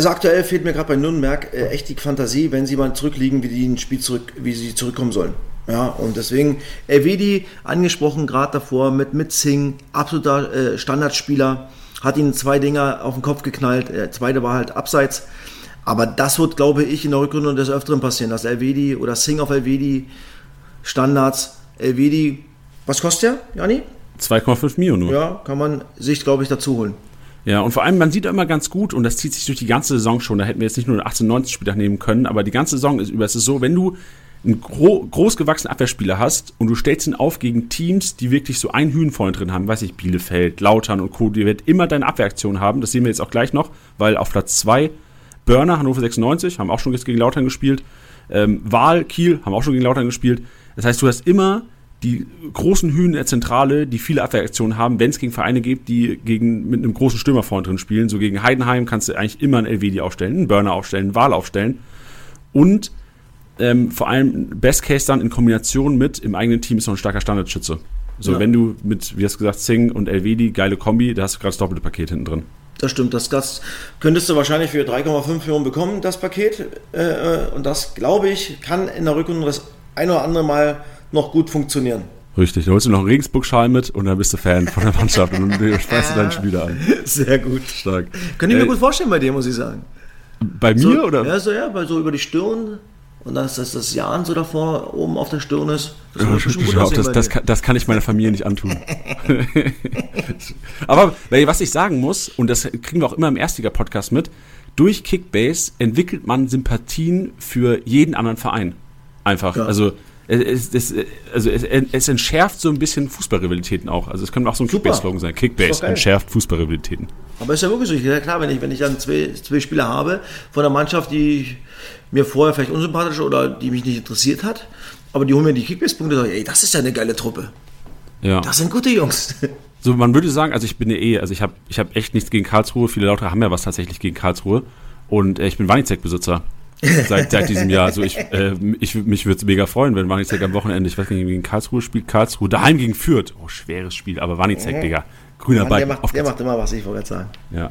also aktuell fehlt mir gerade bei Nürnberg äh, echt die Fantasie, wenn sie mal zurückliegen, wie die ein Spiel zurück, wie sie zurückkommen sollen. Ja, und deswegen Elvedi angesprochen, gerade davor mit, mit Singh, absoluter äh, Standardspieler, hat ihn zwei Dinger auf den Kopf geknallt, der zweite war halt abseits. Aber das wird, glaube ich, in der Rückrunde des Öfteren passieren, dass Elvedi oder Singh auf Elvedi, Standards, Elvedi, was kostet der, Jani? 2,5 Mio nur. Ja, kann man sich, glaube ich, dazu holen. Ja, und vor allem, man sieht immer ganz gut, und das zieht sich durch die ganze Saison schon, da hätten wir jetzt nicht nur den 18, 19 Spieltag nehmen können, aber die ganze Saison ist über, es ist so, wenn du einen gro großgewachsenen Abwehrspieler hast und du stellst ihn auf gegen Teams, die wirklich so ein Hühn vorne drin haben, weiß ich, Bielefeld, Lautern und Co., die wird immer deine Abwehraktion haben, das sehen wir jetzt auch gleich noch, weil auf Platz 2 Börner, Hannover 96, haben auch schon jetzt gegen Lautern gespielt, ähm, Wahl, Kiel, haben auch schon gegen Lautern gespielt, das heißt, du hast immer die großen Hühn der Zentrale, die viele Abwehraktionen haben, wenn es gegen Vereine gibt, die gegen, mit einem großen Stürmer vorne drin spielen. So gegen Heidenheim kannst du eigentlich immer einen LWD aufstellen, einen Burner aufstellen, einen Wahl aufstellen. Und ähm, vor allem Best Case dann in Kombination mit im eigenen Team ist noch ein starker Standardschütze. So, ja. wenn du mit, wie hast du gesagt, Sing und LWD, geile Kombi, da hast du gerade das doppelte Paket hinten drin. Das stimmt, das, das könntest du wahrscheinlich für 3,5 Millionen bekommen, das Paket. Äh, äh, und das, glaube ich, kann in der Rückrunde das ein oder andere Mal noch gut funktionieren. Richtig, da holst du noch einen Regensburg-Schal mit und dann bist du Fan von der Mannschaft und dann speist du deinen Spieler an. Sehr gut. Stark. Könnte ich mir äh, gut vorstellen bei dir, muss ich sagen. Bei so, mir oder? Ja, so, ja, so über die Stirn und dass das, das Jan so davor oben auf der Stirn ist. Das, ja, das, das, kann, das, kann, ich meiner Familie nicht antun. Aber was ich sagen muss, und das kriegen wir auch immer im Erstliga-Podcast mit, durch Kickbase entwickelt man Sympathien für jeden anderen Verein. Einfach. Ja. Also es, es, also es, es, entschärft so ein bisschen Fußballrivalitäten auch. Also es könnte auch so ein Kickbase-Slogan sein. Kickbase entschärft Fußballrivalitäten. Aber ist ja wirklich so. Ja klar, wenn ich, wenn ich dann zwei, zwei Spieler habe von der Mannschaft, die mir vorher vielleicht unsympathisch oder die mich nicht interessiert hat, aber die holen mir die Kickbase-Punkte und sagen, ey, das ist ja eine geile Truppe. Ja. Das sind gute Jungs. So, man würde sagen, also ich bin ja eh, also ich habe ich hab echt nichts gegen Karlsruhe. Viele Leute haben ja was tatsächlich gegen Karlsruhe. Und äh, ich bin Wanizek-Besitzer seit, seit diesem Jahr. Also ich, äh, ich mich würde es mega freuen, wenn Wanizek am Wochenende, ich weiß nicht, gegen Karlsruhe spielt, Karlsruhe daheim gegen Fürth. Oh, schweres Spiel, aber Wanizek, mhm. Digga. Grüner Ball. Der, macht, der macht immer was, ich wollte sagen. Ja.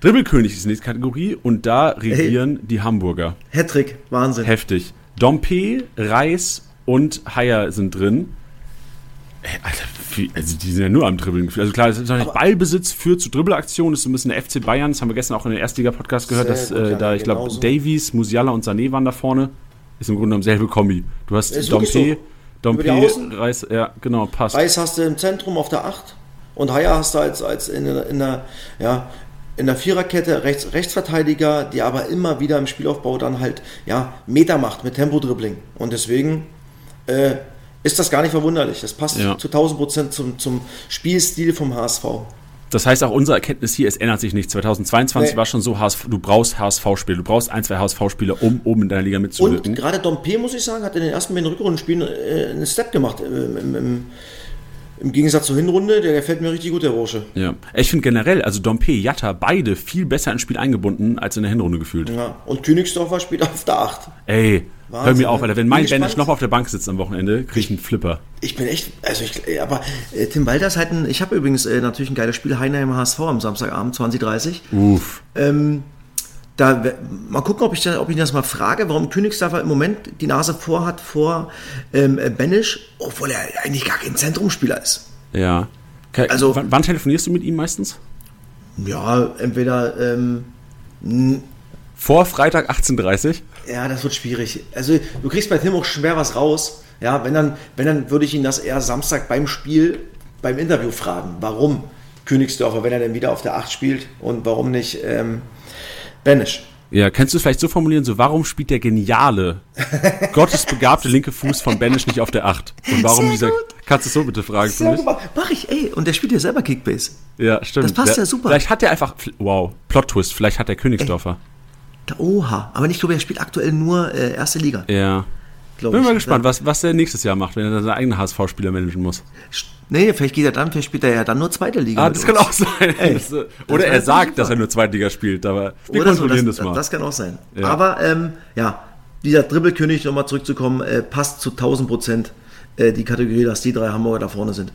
Dribbelkönig ist die nächste Kategorie und da regieren hey. die Hamburger. Hattrick, Wahnsinn. Heftig. Dompe, Reis und Haier sind drin. Alter, also die sind ja nur am Dribbeln. Also klar, das ist nicht Ballbesitz führt zu Dribbelaktionen, das ist ein bisschen der FC Bayern. Das haben wir gestern auch in der Erstliga-Podcast gehört, dass äh, da, ich glaube, Davies, Musiala und Sané waren da vorne. Ist im Grunde genommen selbe Kombi. Du hast Dompe, so. Dompe, Reis, ja, genau, passt. Reis hast du im Zentrum auf der 8 und Haier hast du als, als in, in der, ja, in der Viererkette Rechts, Rechtsverteidiger, die aber immer wieder im Spielaufbau dann halt ja, Meter macht mit Tempo-Dribbling. Und deswegen äh, ist das gar nicht verwunderlich. Das passt ja. zu 1000 Prozent zum, zum Spielstil vom HSV. Das heißt auch unsere Erkenntnis hier, es ändert sich nichts. 2022 nee. war schon so, HSV, du brauchst HSV-Spiele, du brauchst ein, zwei HSV-Spiele, um oben in deiner Liga mitzuwirken. Und gerade Dompe, muss ich sagen, hat in den ersten beiden Rückrundenspielen äh, einen Step gemacht. Im, im, im, Im, Gegensatz zur Hinrunde, der gefällt mir richtig gut, der Bursche. Ja, ich finde generell, also Dompe, Jatta, beide viel besser ins Spiel eingebunden als in der Hinrunde gefühlt. Ja, und Königsdorfer spielt auf der 8. Ey, Wahnsinn, Hör mir auf, Alter. Wenn mein Banish noch auf der Bank sitzt am Wochenende, kriege ich einen Flipper. Ich bin echt, also ich, aber äh, Tim Walter ist halt ein, ich habe übrigens äh, natürlich ein geiles Spiel, Heinheim HSV am Samstagabend, 2030. Uff. Ähm, da, mal gucken, ob ich, das, ob ich das mal frage, warum Königsdorfer im Moment die Nase vorhat vor ähm, äh, Benisch, obwohl er eigentlich gar kein Zentrumspieler ist. Ja. Also, wann, wann telefonierst du mit ihm meistens? Ja, entweder ähm, vor Freitag 18.30 Ja, das wird schwierig. Also du kriegst bei Tim auch schwer was raus. Ja, wenn dann, wenn dann würde ich ihn das eher Samstag beim Spiel, beim Interview fragen. Warum Königsdörfer, wenn er denn wieder auf der 8 spielt und warum nicht ähm, Benisch? Ja, kannst du es vielleicht so formulieren, so warum spielt der geniale, gottesbegabte linke Fuß von Benisch nicht auf der 8? Und warum Sehr dieser. Gut. Kannst du es so bitte fragen Sehr mich? Mach ich, ey. Und der spielt ja selber Kickbase. Ja, stimmt. Das passt der, ja super. Vielleicht hat er einfach. Wow, Plot-Twist, vielleicht hat der Königsdorfer. Ey. Oha, aber ich glaube, er spielt aktuell nur äh, erste Liga. Ja. Bin ich. mal gespannt, was, was er nächstes Jahr macht, wenn er seine eigenen HSV-Spieler managen muss. Nee, vielleicht geht er dann, vielleicht spielt er ja dann nur zweite Liga. Ah, das kann auch sein. Das, oder er sagt, dass er nur zweite Liga spielt, aber wir oder kontrollieren so, das, das, mal. Das kann auch sein. Ja. Aber ähm, ja, dieser Dribbelkönig, nochmal zurückzukommen, äh, passt zu 1000 Prozent äh, die Kategorie, dass die drei Hamburger da vorne sind.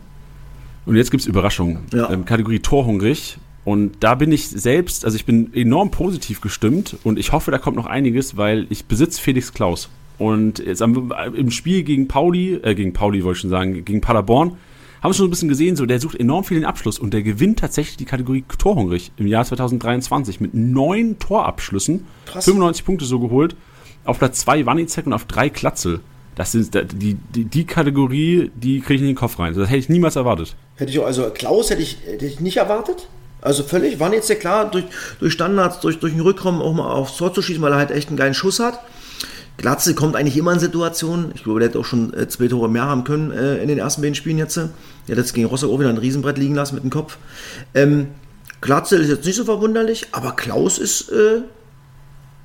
Und jetzt gibt es Überraschungen. Ja. Ähm, Kategorie Torhungrig und da bin ich selbst, also ich bin enorm positiv gestimmt und ich hoffe, da kommt noch einiges, weil ich besitze Felix Klaus. Und jetzt im Spiel gegen Pauli, äh, gegen Pauli wollte ich schon sagen, gegen Paderborn, haben wir schon ein bisschen gesehen, so der sucht enorm viel den Abschluss und der gewinnt tatsächlich die Kategorie Torhungrig im Jahr 2023 mit neun Torabschlüssen, Krass. 95 Punkte so geholt. Auf Platz 2 Wanizek und auf 3 Klatzel. Das ist die, die, die Kategorie, die kriege ich in den Kopf rein. Das hätte ich niemals erwartet. Hätte ich auch, also Klaus hätte ich, hätte ich nicht erwartet. Also völlig, war jetzt ja klar, durch, durch Standards, durch, durch den Rückkommen auch mal aufs Tor zu schießen, weil er halt echt einen geilen Schuss hat. Glatze kommt eigentlich immer in Situationen. Ich glaube, der hätte auch schon äh, zwei Tore mehr haben können äh, in den ersten beiden Spielen jetzt. Der hat jetzt gegen Rostock auch wieder ein Riesenbrett liegen lassen mit dem Kopf. Ähm, Glatze ist jetzt nicht so verwunderlich, aber Klaus ist. Äh,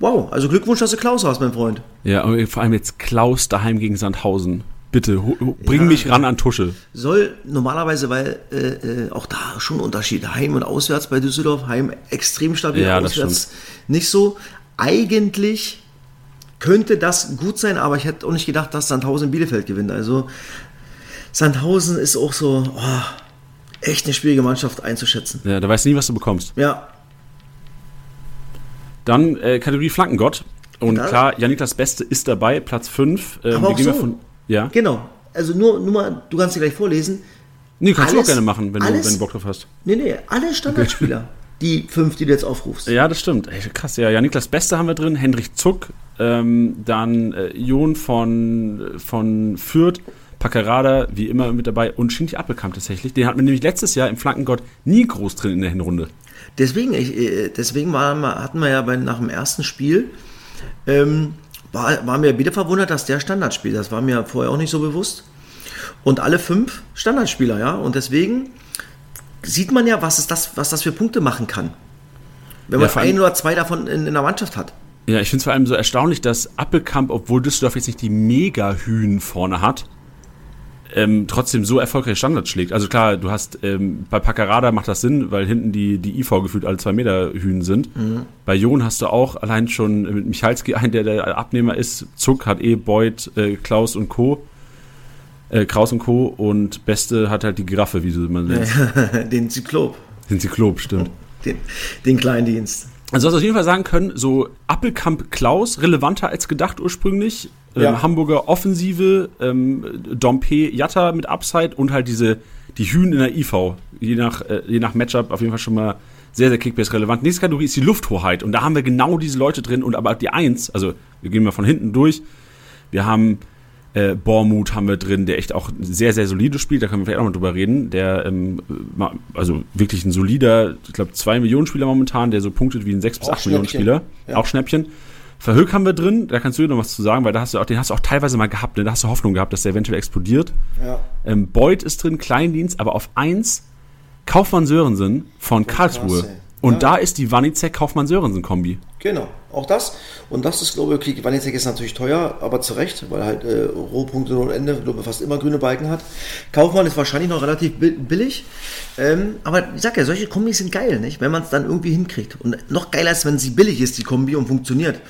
wow, also Glückwunsch, dass du Klaus hast, mein Freund. Ja, vor allem jetzt Klaus daheim gegen Sandhausen. Bitte, bring ja, mich ran an Tusche. Soll normalerweise, weil äh, äh, auch da schon Unterschied. Heim und auswärts bei Düsseldorf. Heim extrem stabil, ja, auswärts nicht so. Eigentlich könnte das gut sein, aber ich hätte auch nicht gedacht, dass Sandhausen Bielefeld gewinnt. Also Sandhausen ist auch so oh, echt eine schwierige Mannschaft einzuschätzen. Ja, da weißt du nie, was du bekommst. Ja. Dann äh, Kategorie Flankengott. Und da, klar, Janik das Beste ist dabei, Platz 5. Ähm, aber auch so. von, ja. Genau. Also nur, nur mal, du kannst dir gleich vorlesen. Nee, kannst alles, du auch gerne machen, wenn, alles, du, wenn du Bock drauf hast. Nee, nee, alle Standardspieler. die fünf, die du jetzt aufrufst. Ja, das stimmt. Ey, krass, ja. Ja, Niklas Beste haben wir drin, Hendrik Zuck, ähm, dann äh, Jon von, von Fürth, Packerada, wie immer mit dabei und Shinti Appelkamp tatsächlich. Den hatten wir nämlich letztes Jahr im Flankengott nie groß drin in der Hinrunde. Deswegen, ich, äh, deswegen war, hatten wir ja bei, nach dem ersten Spiel ähm, war, war mir wieder verwundert, dass der Standard spielt. Das war mir vorher auch nicht so bewusst. Und alle fünf Standardspieler, ja. Und deswegen sieht man ja, was, ist das, was das für Punkte machen kann. Wenn man ja, ein oder zwei davon in, in der Mannschaft hat. Ja, ich finde es vor allem so erstaunlich, dass Appelkamp, obwohl Düsseldorf jetzt nicht die Mega-Hühen vorne hat, ähm, trotzdem so erfolgreich Standards schlägt. Also klar, du hast ähm, bei Paccarada macht das Sinn, weil hinten die, die IV gefühlt alle zwei Meter Hühn sind. Mhm. Bei Jon hast du auch allein schon mit Michalski einen, der der Abnehmer ist. Zuck hat eh Beuth, äh, Klaus und Co. Äh, Kraus und Co. Und Beste hat halt die Giraffe, wie du man nennt. Den Zyklop. Den Zyklop, stimmt. Den, den Kleindienst. Also du hast auf jeden Fall sagen können, so Appelkamp Klaus, relevanter als gedacht ursprünglich. Ähm, ja. Hamburger Offensive, ähm, Dompe Jatta mit Upside und halt diese, die Hühn in der IV. Je nach, äh, je nach Matchup auf jeden Fall schon mal sehr, sehr Kickbase relevant. Nächste Kategorie ist die Lufthoheit und da haben wir genau diese Leute drin und aber die Eins, also wir gehen mal von hinten durch. Wir haben äh, Bormut haben wir drin, der echt auch sehr, sehr solide spielt, da können wir vielleicht auch mal drüber reden. Der, ähm, also wirklich ein solider, ich glaube, 2 Millionen Spieler momentan, der so punktet wie ein 6 bis 8 Millionen Spieler. Ja. Auch Schnäppchen. Verhöck haben wir drin, da kannst du dir noch was zu sagen, weil da hast du auch, den hast du auch teilweise mal gehabt, ne? da hast du Hoffnung gehabt, dass der eventuell explodiert. Ja. Ähm, Beuth ist drin, Kleindienst, aber auf 1 Kaufmann Sörensen von Karlsruhe. Krass, und ja. da ist die Wanizek-Kaufmann-Sörensen-Kombi. Genau, auch das. Und das ist, glaube ich, okay, Wanizek ist natürlich teuer, aber zu Recht, weil halt äh, Rohpunkte ohne Ende, glaube ich, fast immer grüne Balken hat. Kaufmann ist wahrscheinlich noch relativ billig. Ähm, aber ich sag ja, solche Kombis sind geil, nicht? Wenn man es dann irgendwie hinkriegt. Und noch geiler ist, wenn sie billig ist, die Kombi, und funktioniert.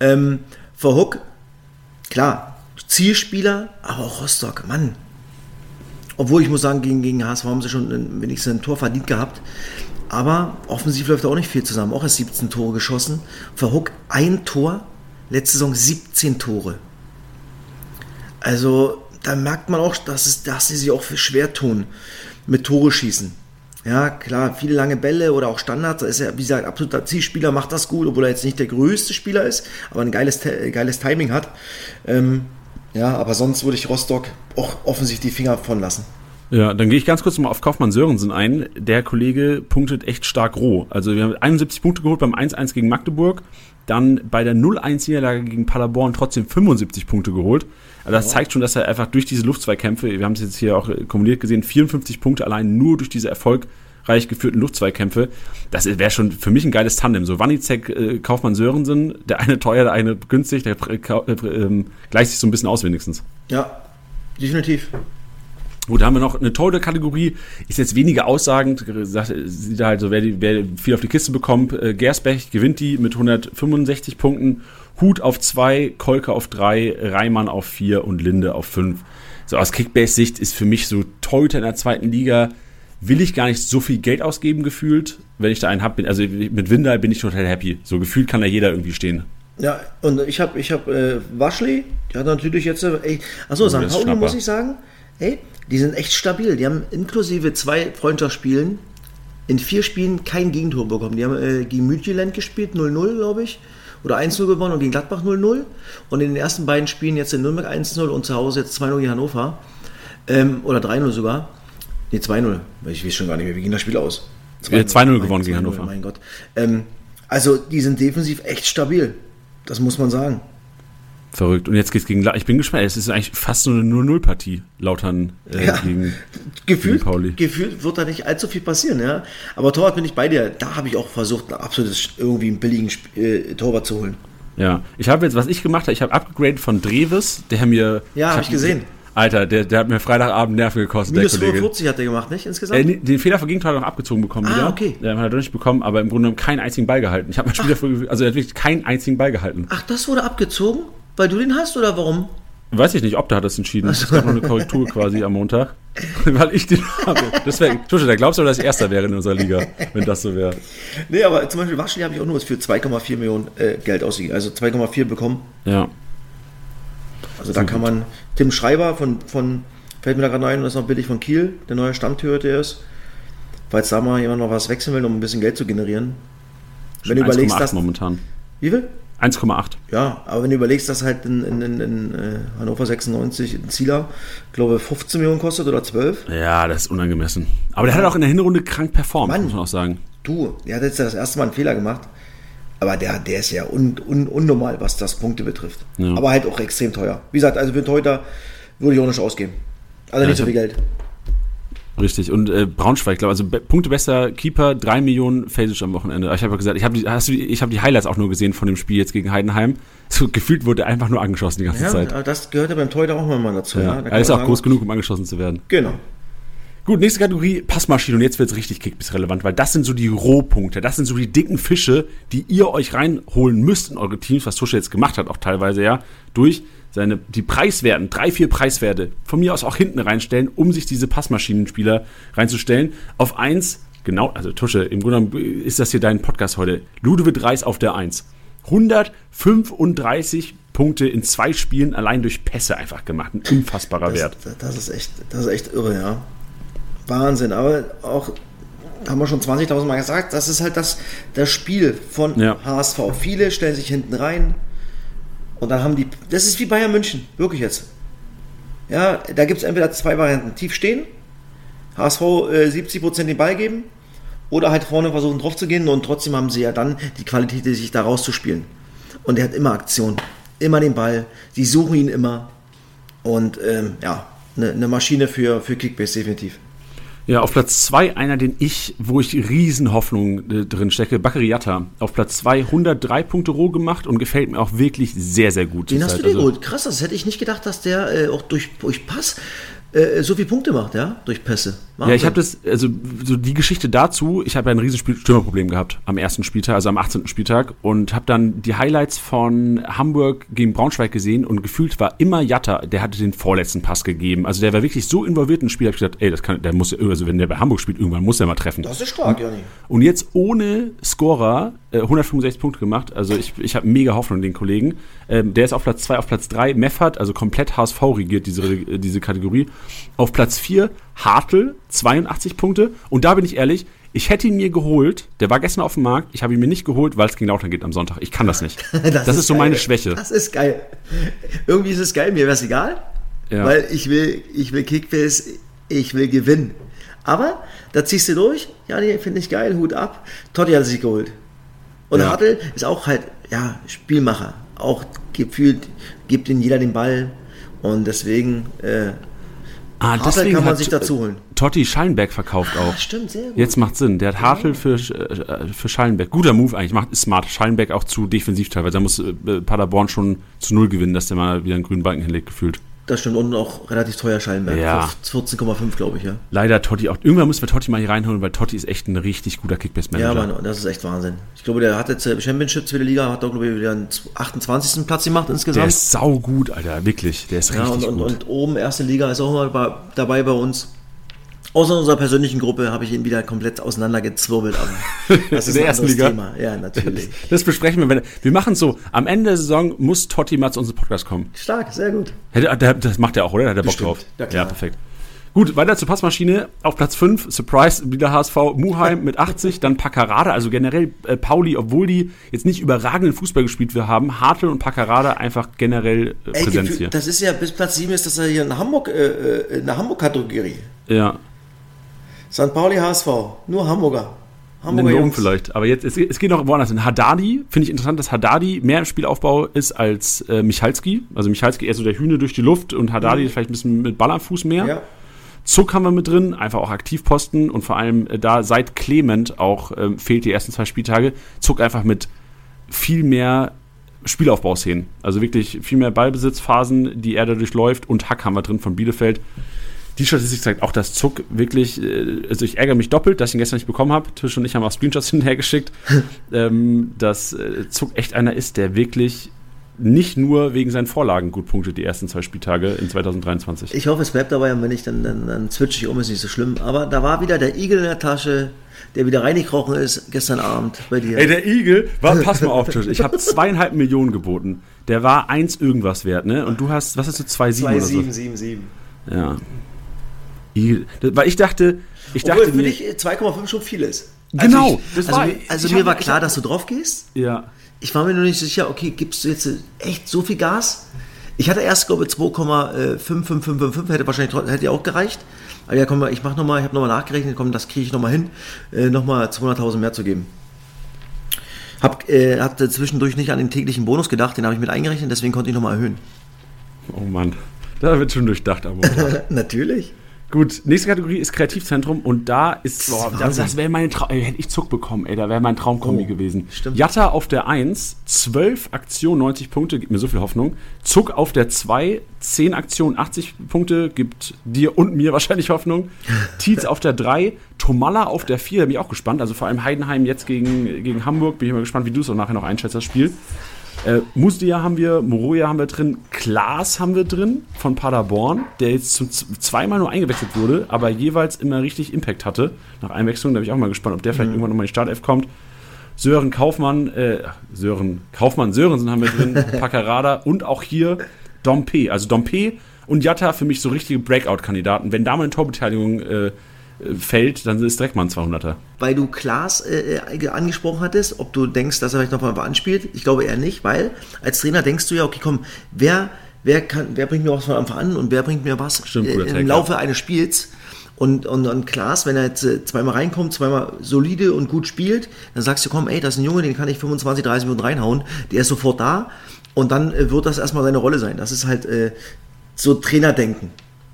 Ähm, Verhook, klar, Zielspieler, aber auch Rostock, Mann. Obwohl ich muss sagen, gegen, gegen HSV haben sie schon wenigstens ein Tor verdient gehabt. Aber offensiv läuft auch nicht viel zusammen. Auch erst 17 Tore geschossen. Verhook ein Tor, letzte Saison 17 Tore. Also da merkt man auch, dass, es, dass sie sich auch schwer tun mit Tore schießen. Ja, klar, viele lange Bälle oder auch Standards. Da ist er, wie gesagt, absoluter Zielspieler, macht das gut, obwohl er jetzt nicht der größte Spieler ist, aber ein geiles, geiles Timing hat. Ähm, ja, aber sonst würde ich Rostock auch offensiv die Finger von lassen. Ja, dann gehe ich ganz kurz mal auf Kaufmann Sörensen ein. Der Kollege punktet echt stark roh. Also wir haben 71 Punkte geholt beim 1-1 gegen Magdeburg, dann bei der 0-1-Niederlage gegen Paderborn trotzdem 75 Punkte geholt. Also das zeigt schon, dass er einfach durch diese Luftzweikämpfe, wir haben es jetzt hier auch kumuliert gesehen, 54 Punkte allein nur durch diese erfolgreich geführten Luftzweikämpfe. Das wäre schon für mich ein geiles Tandem. So Wanizek, äh, Kaufmann Sörensen, der eine teuer, der eine günstig, der äh, äh, gleicht sich so ein bisschen aus wenigstens. Ja, definitiv. Gut, da haben wir noch eine tolle Kategorie, ist jetzt weniger aussagend, sieht halt so, wer, die, wer viel auf die Kiste bekommt. Äh, Gersbeck gewinnt die mit 165 Punkten, Hut auf 2, Kolke auf 3, Reimann auf 4 und Linde auf 5. So aus Kickbase-Sicht ist für mich so Torhüter in der zweiten Liga, will ich gar nicht so viel Geld ausgeben gefühlt, wenn ich da einen habe. Also mit Windal bin ich total happy. So gefühlt kann da jeder irgendwie stehen. Ja, und ich habe ich hab, äh, Waschli, der hat natürlich jetzt, äh, ey, achso, St. das ist Pauli muss ich sagen, ey, die sind echt stabil. Die haben inklusive zwei Freundschaftsspielen in vier Spielen kein Gegentor bekommen. Die haben äh, gegen Mütjeland gespielt, 0-0, glaube ich. Oder 1-0 gewonnen und gegen Gladbach 0-0. Und in den ersten beiden Spielen jetzt in Nürnberg 1-0 und zu Hause jetzt 2-0 gegen Hannover. Ähm, oder 3-0 sogar. Nee, 2-0. Ich weiß schon gar nicht mehr, wie ging das Spiel aus? Ja, 2-0 Mein- gewonnen gegen 2-0, Hannover. Mein Gott. Ähm, also, die sind defensiv echt stabil. Das muss man sagen. Verrückt. Und jetzt geht's gegen. La ich bin gespannt. Es ist eigentlich fast so eine 0-0-Partie. Lautern äh, Ja. gegen. Gefühlt, Gegen Pauli. gefühlt wird da nicht allzu viel passieren, ja. Aber Torwart bin ich bei dir. Da habe ich auch versucht, ein absolutes irgendwie einen billigen äh, Torwart zu holen. Ja. Ich habe jetzt, was ich gemacht habe, ich habe abgegradet von Dreves, der mir. Ja, hab ich gesehen. Alter, der, der hat mir Freitagabend Nerven gekostet, Minus der Kollege. 45 hat er gemacht, nicht insgesamt? Äh, den Fehler für Gegentor hat er noch abgezogen bekommen Ah, wieder. okay. Ja, hat er nicht bekommen, aber im Grunde genommen keinen einzigen Ball gehalten. Ich habe mein Spiel dafür, also er hat wirklich keinen einzigen Ball gehalten. Ach, das wurde abgezogen? Weil du den hast oder warum? Weiß ich nicht, ob der hat das entschieden. Es gab noch eine Korrektur quasi am Montag. Weil ich den habe. Deswegen, Tusche, da glaubst du, dass ich Erster wäre in unserer Liga, wenn das so wäre. Nee, aber zum Beispiel Waschli habe ich auch nur für 2,4 Millionen äh, Geld ausgegeben. Also 2,4 bekommen. Ja. Also da kann man Tim Schreiber von, von fällt mir da gerade ein, das ist noch billig von Kiel, der neue Stammtorhüter ist. Falls da mal jemand noch was wechseln will, um ein bisschen Geld zu generieren. Wenn du überlegst, 1,8 dass. momentan. Wie viel? 1,8. Ja, aber wenn du überlegst, dass halt in, in, in, in äh, Hannover 96 ein Zieler, glaube 15 Millionen kostet oder 12. Ja, das ist unangemessen. Aber der hat auch in der Hinrunde krank performt, Mann. muss man auch sagen. Du, der hat jetzt ja das erste Mal einen Fehler gemacht. Aber der, der ist ja un, un, unnormal, was das Punkte betrifft. Ja. Aber halt auch extrem teuer. Wie gesagt, also für einen Torhüter würde ich auch nicht ausgeben. Also Ja, nicht ich so viel Geld. Richtig. Und äh, Braunschweig, glaube also be- Punkte besser Keeper, 3 Millionen Fasic am Wochenende. Ich habe ja gesagt, ich habe die, hast du die, ich habe die Highlights auch nur gesehen von dem Spiel jetzt gegen Heidenheim. So gefühlt wurde er einfach nur angeschossen die ganze Ja, Zeit. aber das gehört ja beim Torhüter auch mal dazu. Ja. ne? Da Er ist auch sagen, groß genug, um angeschossen zu werden. Genau. Gut, nächste Kategorie, Passmaschine. Und jetzt wird's richtig Kickbiss relevant, weil das sind so die Rohpunkte. Das sind so die dicken Fische, die ihr euch reinholen müsst in eure Teams, was Tusche jetzt gemacht hat, auch teilweise ja, durch seine, die Preiswerten, drei, vier Preiswerte, von mir aus auch hinten reinstellen, um sich diese Passmaschinenspieler reinzustellen. Auf eins, genau, also Tusche, im Grunde genommen ist das hier dein Podcast heute. Ludovic Reis auf der Eins. 135 Punkte in zwei Spielen allein durch Pässe einfach gemacht. Ein unfassbarer Wert. Das, das, ist echt, das ist echt irre, ja. Wahnsinn. Aber auch, haben wir schon 20.000 Mal gesagt, das ist halt das, das Spiel von Ja. HSV. Viele stellen sich hinten rein und dann haben die, das ist wie Bayern München, wirklich jetzt. Ja, da gibt es entweder zwei Varianten. Tief stehen, HSV äh, 70% den Ball geben oder halt vorne versuchen drauf zu gehen und trotzdem haben sie ja dann die Qualität, sich da rauszuspielen. Und er hat immer Aktion, immer den Ball, die suchen ihn immer und ähm, ja, eine ne Maschine für, für Kickbase definitiv. Ja, auf Platz 2 einer, den ich, wo ich Riesenhoffnung äh, drin stecke, Bakary Yatta. Auf Platz 2 103 Punkte roh gemacht und gefällt mir auch wirklich sehr, sehr gut. Den hast du zurzeit. dir Also, geholt. Krass, das hätte ich nicht gedacht, dass der äh, auch durch, durch Pass äh, so viele Punkte macht, ja? Durch Pässe. Ja, ich habe das, also so die Geschichte dazu, ich habe ja ein riesen Stürmerproblem gehabt am ersten Spieltag, also am 18. Spieltag und habe dann die Highlights von Hamburg gegen Braunschweig gesehen und gefühlt war immer Jatta, der hatte den vorletzten Pass gegeben. Also der war wirklich so involviert im Spiel, hab ich gedacht, ey, das kann, der muss ja, also wenn der bei Hamburg spielt, irgendwann muss der mal treffen. Das ist stark, Jonny. Und jetzt ohne Scorer äh, 165 Punkte gemacht. Also ich, ich habe mega Hoffnung in den Kollegen. Ähm, der ist auf Platz 2, auf Platz 3 Meffert, also komplett HSV regiert diese, äh, diese Kategorie. Auf Platz 4 Hartl, 82 Punkte. Und da bin ich ehrlich, ich hätte ihn mir geholt. Der war gestern auf dem Markt. Ich habe ihn mir nicht geholt, weil es gegen Lautern geht am Sonntag. Ich kann das nicht. Das, ist, so geil. meine Schwäche. Das ist geil. Irgendwie ist es geil, mir wäre es egal. Ja. Weil ich will, ich will Kickbase, ich will gewinnen. Aber da ziehst du durch, ja, die finde ich geil, Hut ab. Totti hat sich geholt. Und Ja. Hartl ist auch halt, ja, Spielmacher. Auch gefühlt gibt ihnen jeder den Ball. Und deswegen, äh, Ah, Hartl kann man sich dazu holen. Totti Schallenberg verkauft auch. Ah, stimmt, sehr gut. Jetzt macht Sinn. Der hat Hartl für, äh, für Schallenberg. Guter Move eigentlich. Macht, ist smart. Schallenberg auch zu defensiv teilweise. Da muss äh, Paderborn schon zu Null gewinnen, dass der mal wieder einen grünen Balken hinlegt, gefühlt. Das stimmt. Und auch relativ teuer Schallenberg. Ja. 14,5, glaube ich, ja. Leider Totti auch. Irgendwann müssen wir Totti mal hier reinholen, weil Totti ist echt ein richtig guter Ja, Kickbase-Manager. Mann, das ist echt Wahnsinn. Ich glaube, der hat jetzt äh, Championship zweite Liga, hat da, glaube ich, wieder einen 28. Platz gemacht der insgesamt. ist sau gut, Alter. Wirklich. Der ist Ja, richtig und, und, gut. und oben erste Liga ist auch immer bei, dabei bei uns. Außer in unserer persönlichen Gruppe habe ich ihn wieder komplett auseinandergezwirbelt. Aber das ist ein anderes Liga. Thema. Ja, natürlich. Das, das besprechen wir. Wenn, wir machen so, am Ende der Saison muss Totti mal zu unserem Podcast kommen. Stark, sehr gut. Das macht er auch, oder? Da hat er Bock drauf. Ja, ja, perfekt. Gut, weiter zur Passmaschine. Auf Platz 5, Surprise, wieder HSV, Muheim mit 80, dann Paccarada, also generell äh, Pauli, obwohl die jetzt nicht überragenden Fußball gespielt wir haben, Hartl und Paccarada einfach generell äh, Ey, Präsenz hier. Das ist ja, bis Platz 7 ist das ja hier in Hamburg, äh, äh in der Hamburg-Kategorie. Ja. St. Pauli, HSV, nur Hamburger. Hamburger Jungs. vielleicht. Aber jetzt, es, es geht noch woanders hin. Haddadi, finde ich interessant, dass Haddadi mehr im Spielaufbau ist als äh, Michalski. Also Michalski eher so der Hühne durch die Luft und Haddadi mhm. vielleicht ein bisschen mit Ball am Fuß mehr. Ja. Zuck haben wir mit drin, einfach auch Aktivposten und vor allem äh, da seit Clement auch ähm, fehlt die ersten zwei Spieltage, Zuck einfach mit viel mehr Spielaufbauszenen. Also wirklich viel mehr Ballbesitzphasen, die er dadurch läuft und Hack haben wir drin von Bielefeld. Die Statistik zeigt auch, dass Zuck wirklich, äh, also ich ärgere mich doppelt, dass ich ihn gestern nicht bekommen habe. Tisch und ich haben auch Screenshots hinterhergeschickt, ähm, dass äh, Zuck echt einer ist, der wirklich nicht nur wegen seinen Vorlagen gut punktet die ersten zwei Spieltage in 2023. Ich hoffe, es bleibt dabei und wenn nicht, dann, dann, dann switche ich um, ist nicht so schlimm. Aber da war wieder der Igel in der Tasche, der wieder reingekrochen ist gestern Abend bei dir. Ey, der Igel, war, pass mal auf, Tisch. Ich habe zweieinhalb Millionen geboten. Der war eins irgendwas wert, ne? Und du hast, was hast du, 2,7 oder so? 2,777. Ja. Weil ich dachte, ich Obwohl dachte für dich 2,5 schon viel ist. Genau. Also, ich, also, war, also mir war klar, dass du drauf gehst. Ja ich war mir noch nicht sicher, okay, gibst du jetzt echt so viel Gas? Ich hatte erst, glaube ich, 2,55555, hätte wahrscheinlich hätte ja auch gereicht. Aber ja, komm mal, ich mach nochmal, ich habe nochmal nachgerechnet, komm, das kriege ich nochmal hin, äh, nochmal 200.000 mehr zu geben. Hab, äh, hatte zwischendurch nicht an den täglichen Bonus gedacht, den habe ich mit eingerechnet, deswegen konnte ich nochmal erhöhen. Oh Mann, da wird schon durchdacht am Natürlich. Gut, nächste Kategorie ist Kreativzentrum und da ist, boah, das, das wäre mein Traum, hätte ich Zuck bekommen, ey, da wäre mein Traumkombi oh, gewesen. Stimmt. Jatta auf der 1, 12 Aktionen, 90 Punkte, gibt mir so viel Hoffnung. Zuck auf der 2, 10 Aktionen, 80 Punkte, gibt dir und mir wahrscheinlich Hoffnung. Tietz auf der 3, Tomalla auf der 4, da bin ich auch gespannt, also vor allem Heidenheim jetzt gegen, gegen Hamburg, bin ich mal gespannt, wie du es auch nachher noch einschätzt, das Spiel. Äh, Musdia haben wir, Moroja haben wir drin, Klaas haben wir drin von Paderborn, der jetzt zum zweimal nur eingewechselt wurde, aber jeweils immer richtig Impact hatte nach Einwechslung. Da bin ich auch mal gespannt, ob der vielleicht mhm. irgendwann nochmal in die Startelf kommt. Sören Kaufmann, äh, Sören, Kaufmann, Sörensen haben wir drin, Paccarada und auch hier Dompe. Also Dompe und Jatta für mich so richtige Breakout-Kandidaten. Wenn da mal eine Torbeteiligung äh, fällt, dann ist direkt mal ein 200er. Weil du Klaas äh, äh, angesprochen hattest, ob du denkst, dass er vielleicht noch mal anspielt. Ich glaube eher nicht, weil als Trainer denkst du ja, okay, komm, wer, wer, kann, wer bringt mir was von Anfang an und wer bringt mir was Stimmt, äh, im Laufe ja. eines Spiels. Und, und, und Klaas, wenn er jetzt äh, zweimal reinkommt, zweimal solide und gut spielt, dann sagst du, komm, ey, das ist ein Junge, den kann ich 25, 30 Minuten reinhauen, der ist sofort da und dann wird das erstmal seine Rolle sein. Das ist halt äh, so Trainerdenken.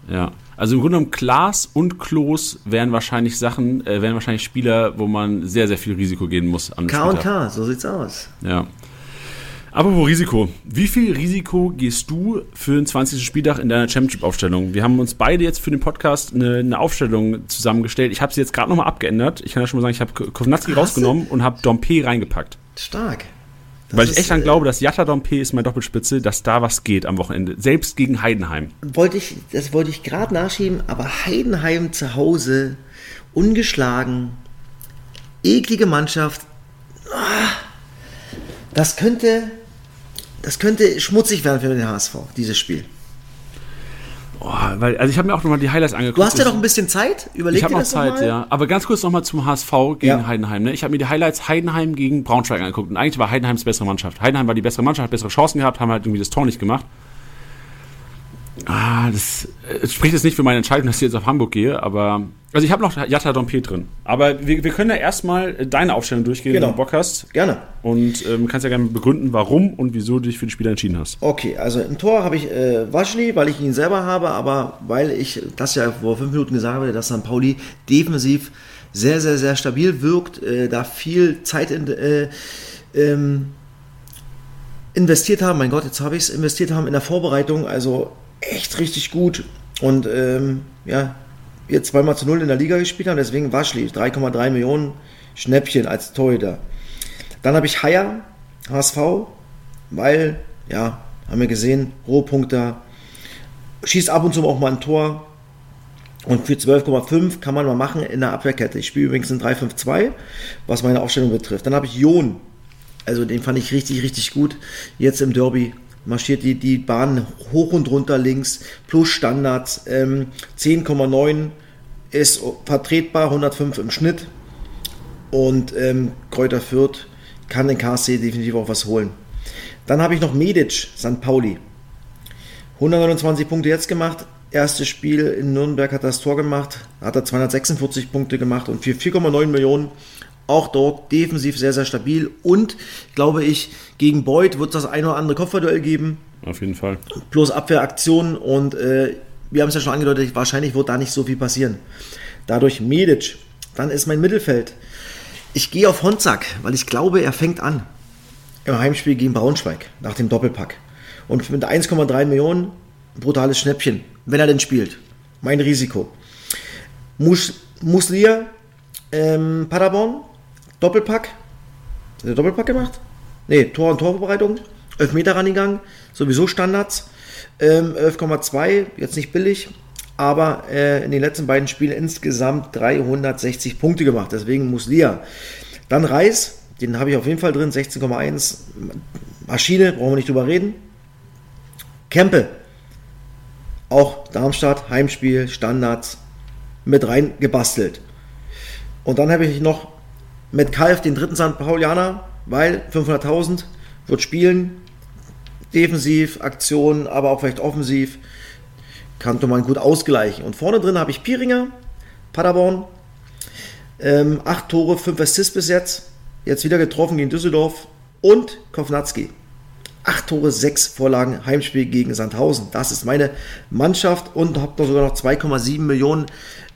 Ja. Also im Grunde genommen Klaas und Klos wären wahrscheinlich Sachen, äh, wären wahrscheinlich Spieler, wo man sehr, sehr viel Risiko gehen muss. K und K, so sieht's aus. Ja. Apropos Risiko. Wie viel Risiko gehst du für den 20. Spieltag in deiner Championship-Aufstellung? Wir haben uns beide jetzt für den Podcast eine, eine Aufstellung zusammengestellt. Ich habe sie jetzt gerade nochmal abgeändert. Ich kann ja schon mal sagen, ich habe Kovnatski rausgenommen und habe Dompe reingepackt. Stark. Das Weil ich echt dann äh, glaube, dass Jatta Dompe ist meine Doppelspitze, dass da was geht am Wochenende. Selbst gegen Heidenheim. Wollte ich, das wollte ich gerade nachschieben, aber Heidenheim zu Hause, ungeschlagen, eklige Mannschaft. Ah, das könnte, das könnte schmutzig werden für den HSV, dieses Spiel. Oh, weil, also ich habe mir auch nochmal die Highlights angeguckt. Du hast ja noch ein bisschen Zeit. Überleg ich habe noch Zeit, noch ja. Aber ganz kurz nochmal zum HSV gegen ja. Heidenheim. Ne? Ich habe mir die Highlights Heidenheim gegen Braunschweig angeguckt. Und eigentlich war Heidenheims bessere Mannschaft. Heidenheim war die bessere Mannschaft, hat bessere Chancen gehabt, haben halt irgendwie das Tor nicht gemacht. Ah, das, das äh, spricht jetzt nicht für meine Entscheidung, dass ich jetzt auf Hamburg gehe, aber. Also ich habe noch Jatta Dompe drin. Aber wir, wir können ja erstmal deine Aufstellung durchgehen, genau. wenn du Bock hast. Gerne. Und ähm, kannst ja gerne begründen, warum und wieso du dich für den Spieler entschieden hast. Okay, also im Tor habe ich äh, Waschli, weil ich ihn selber habe, aber weil ich das ja vor fünf Minuten gesagt habe, dass St. Pauli defensiv sehr, sehr, sehr stabil wirkt, äh, da viel Zeit in, äh, ähm, investiert haben, mein Gott, jetzt habe ich es, investiert haben in der Vorbereitung, also echt richtig gut. Und ähm, ja, jetzt zweimal zu null in der Liga gespielt haben, deswegen Waschli, 3,3 Millionen Schnäppchen als Torhüter. Dann habe ich Haier, HSV, weil, ja, haben wir gesehen, Rohpunkter, schießt ab und zu auch mal ein Tor. Und für 12,5 kann man mal machen in der Abwehrkette. Ich spiele übrigens ein 3-5-2, was meine Aufstellung betrifft. Dann habe ich Jon. Also den fand ich richtig, richtig gut. Jetzt im Derby marschiert die, die Bahn hoch und runter links, plus Standards. Ähm, 10,9 ist vertretbar, 105 im Schnitt. Und ähm, Kräuter Fürth kann den KSC definitiv auch was holen. Dann habe ich noch Medic, St. Pauli. 129 Punkte jetzt gemacht. Erstes Spiel in Nürnberg hat er das Tor gemacht, hat er 246 Punkte gemacht und für 4,9 Millionen auch dort defensiv sehr, sehr stabil. Und glaube ich, gegen Beuth wird es das ein oder andere Kopfballduell geben. Auf jeden Fall. Plus Abwehraktionen und äh, wir haben es ja schon angedeutet, wahrscheinlich wird da nicht so viel passieren. Dadurch Medic. Dann ist mein Mittelfeld. Ich gehe auf Honzak, weil ich glaube, er fängt an. Im Heimspiel gegen Braunschweig, nach dem Doppelpack. Und mit 1,3 Millionen, brutales Schnäppchen, wenn er denn spielt. Mein Risiko. Mus Muslia, ähm, Paderborn, Doppelpack. Hat er Doppelpack gemacht? Ne, Tor- und Torvorbereitung. 11 Meter rangegangen. Sowieso Standards. Ähm, 11,2, jetzt nicht billig. Aber äh, in den letzten beiden Spielen insgesamt 360 Punkte gemacht. Deswegen Muslia. Dann Reis, den habe ich auf jeden Fall drin. 16,1. Maschine, brauchen wir nicht drüber reden. Kempe. Auch Darmstadt, Heimspiel, Standards mit rein gebastelt. Und dann habe ich noch mit Kalf den dritten St. Paulianer, weil 500.000 wird spielen. Defensiv, Aktion, aber auch vielleicht offensiv. Kannte man gut ausgleichen. Und vorne drin habe ich Piringer, Paderborn. Ähm, acht Tore, fünf Assists bis jetzt. Jetzt wieder getroffen gegen Düsseldorf. Und Kovnatski. Acht Tore, sechs Vorlagen, Heimspiel gegen Sandhausen. Das ist meine Mannschaft und habe noch sogar noch 2,7 Millionen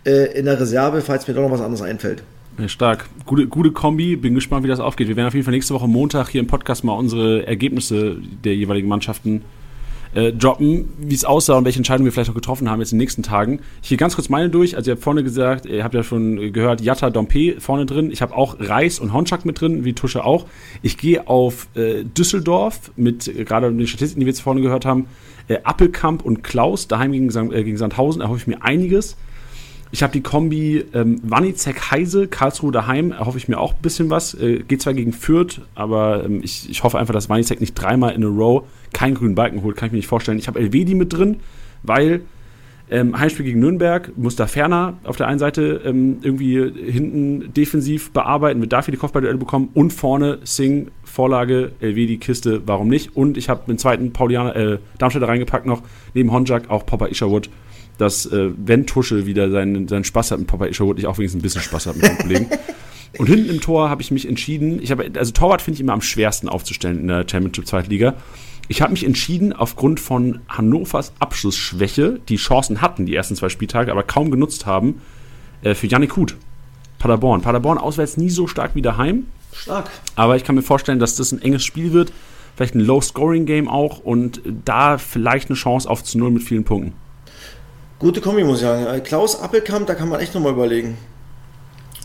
äh, in der Reserve, falls mir doch noch was anderes einfällt. Ja, stark. Gute, gute Kombi. Bin gespannt, wie das aufgeht. Wir werden auf jeden Fall nächste Woche Montag hier im Podcast mal unsere Ergebnisse der jeweiligen Mannschaften äh, droppen, wie es aussah und welche Entscheidungen wir vielleicht noch getroffen haben jetzt in den nächsten Tagen. Ich gehe ganz kurz meine durch. Also ihr habt vorne gesagt, ihr habt ja schon gehört, Jatta Dompe vorne drin. Ich habe auch Reis und Honchak mit drin, wie Tusche auch. Ich gehe auf äh, Düsseldorf mit, äh, gerade den Statistiken, die wir jetzt vorne gehört haben, äh, Appelkamp und Klaus, daheim gegen, äh, gegen Sandhausen, erhoffe ich mir einiges. Ich habe die Kombi ähm, Wanizek Heise, Karlsruhe daheim, erhoffe ich mir auch ein bisschen was. Äh, geht zwar gegen Fürth, aber ähm, ich, ich hoffe einfach, dass Wanizek nicht dreimal in a row keinen grünen Balken holt, kann ich mir nicht vorstellen. Ich habe Elvedi mit drin, weil ähm, Heimspiel gegen Nürnberg muss da ferner auf der einen Seite ähm, irgendwie hinten defensiv bearbeiten, wird dafür die Kopfballduelle bekommen und vorne Sing, Vorlage, Elvedi, Kiste, warum nicht? Und ich habe den zweiten Paulianer, äh, Darmstädter reingepackt noch, neben Honjak auch Popper Isherwood dass äh, wenn Tuschel wieder seinen, seinen Spaß hat mit Papa Isherwood, ich auch wenigstens ein bisschen Spaß habe mit dem Kollegen. Und hinten im Tor habe ich mich entschieden, ich habe, also Torwart finde ich immer am schwersten aufzustellen in der Championship Zweitliga. Ich habe mich entschieden, aufgrund von Hannovers Abschlussschwäche, die Chancen hatten, die ersten zwei Spieltage, aber kaum genutzt haben, äh, für Yannick Huth. Paderborn. Paderborn auswärts nie so stark wie daheim. Stark. Aber ich kann mir vorstellen, dass das ein enges Spiel wird. Vielleicht ein Low-Scoring-Game auch und da vielleicht eine Chance auf zu Null mit vielen Punkten. Gute Kombi, muss ich sagen. Äh, Klaus Appelkamp, da kann man echt nochmal überlegen.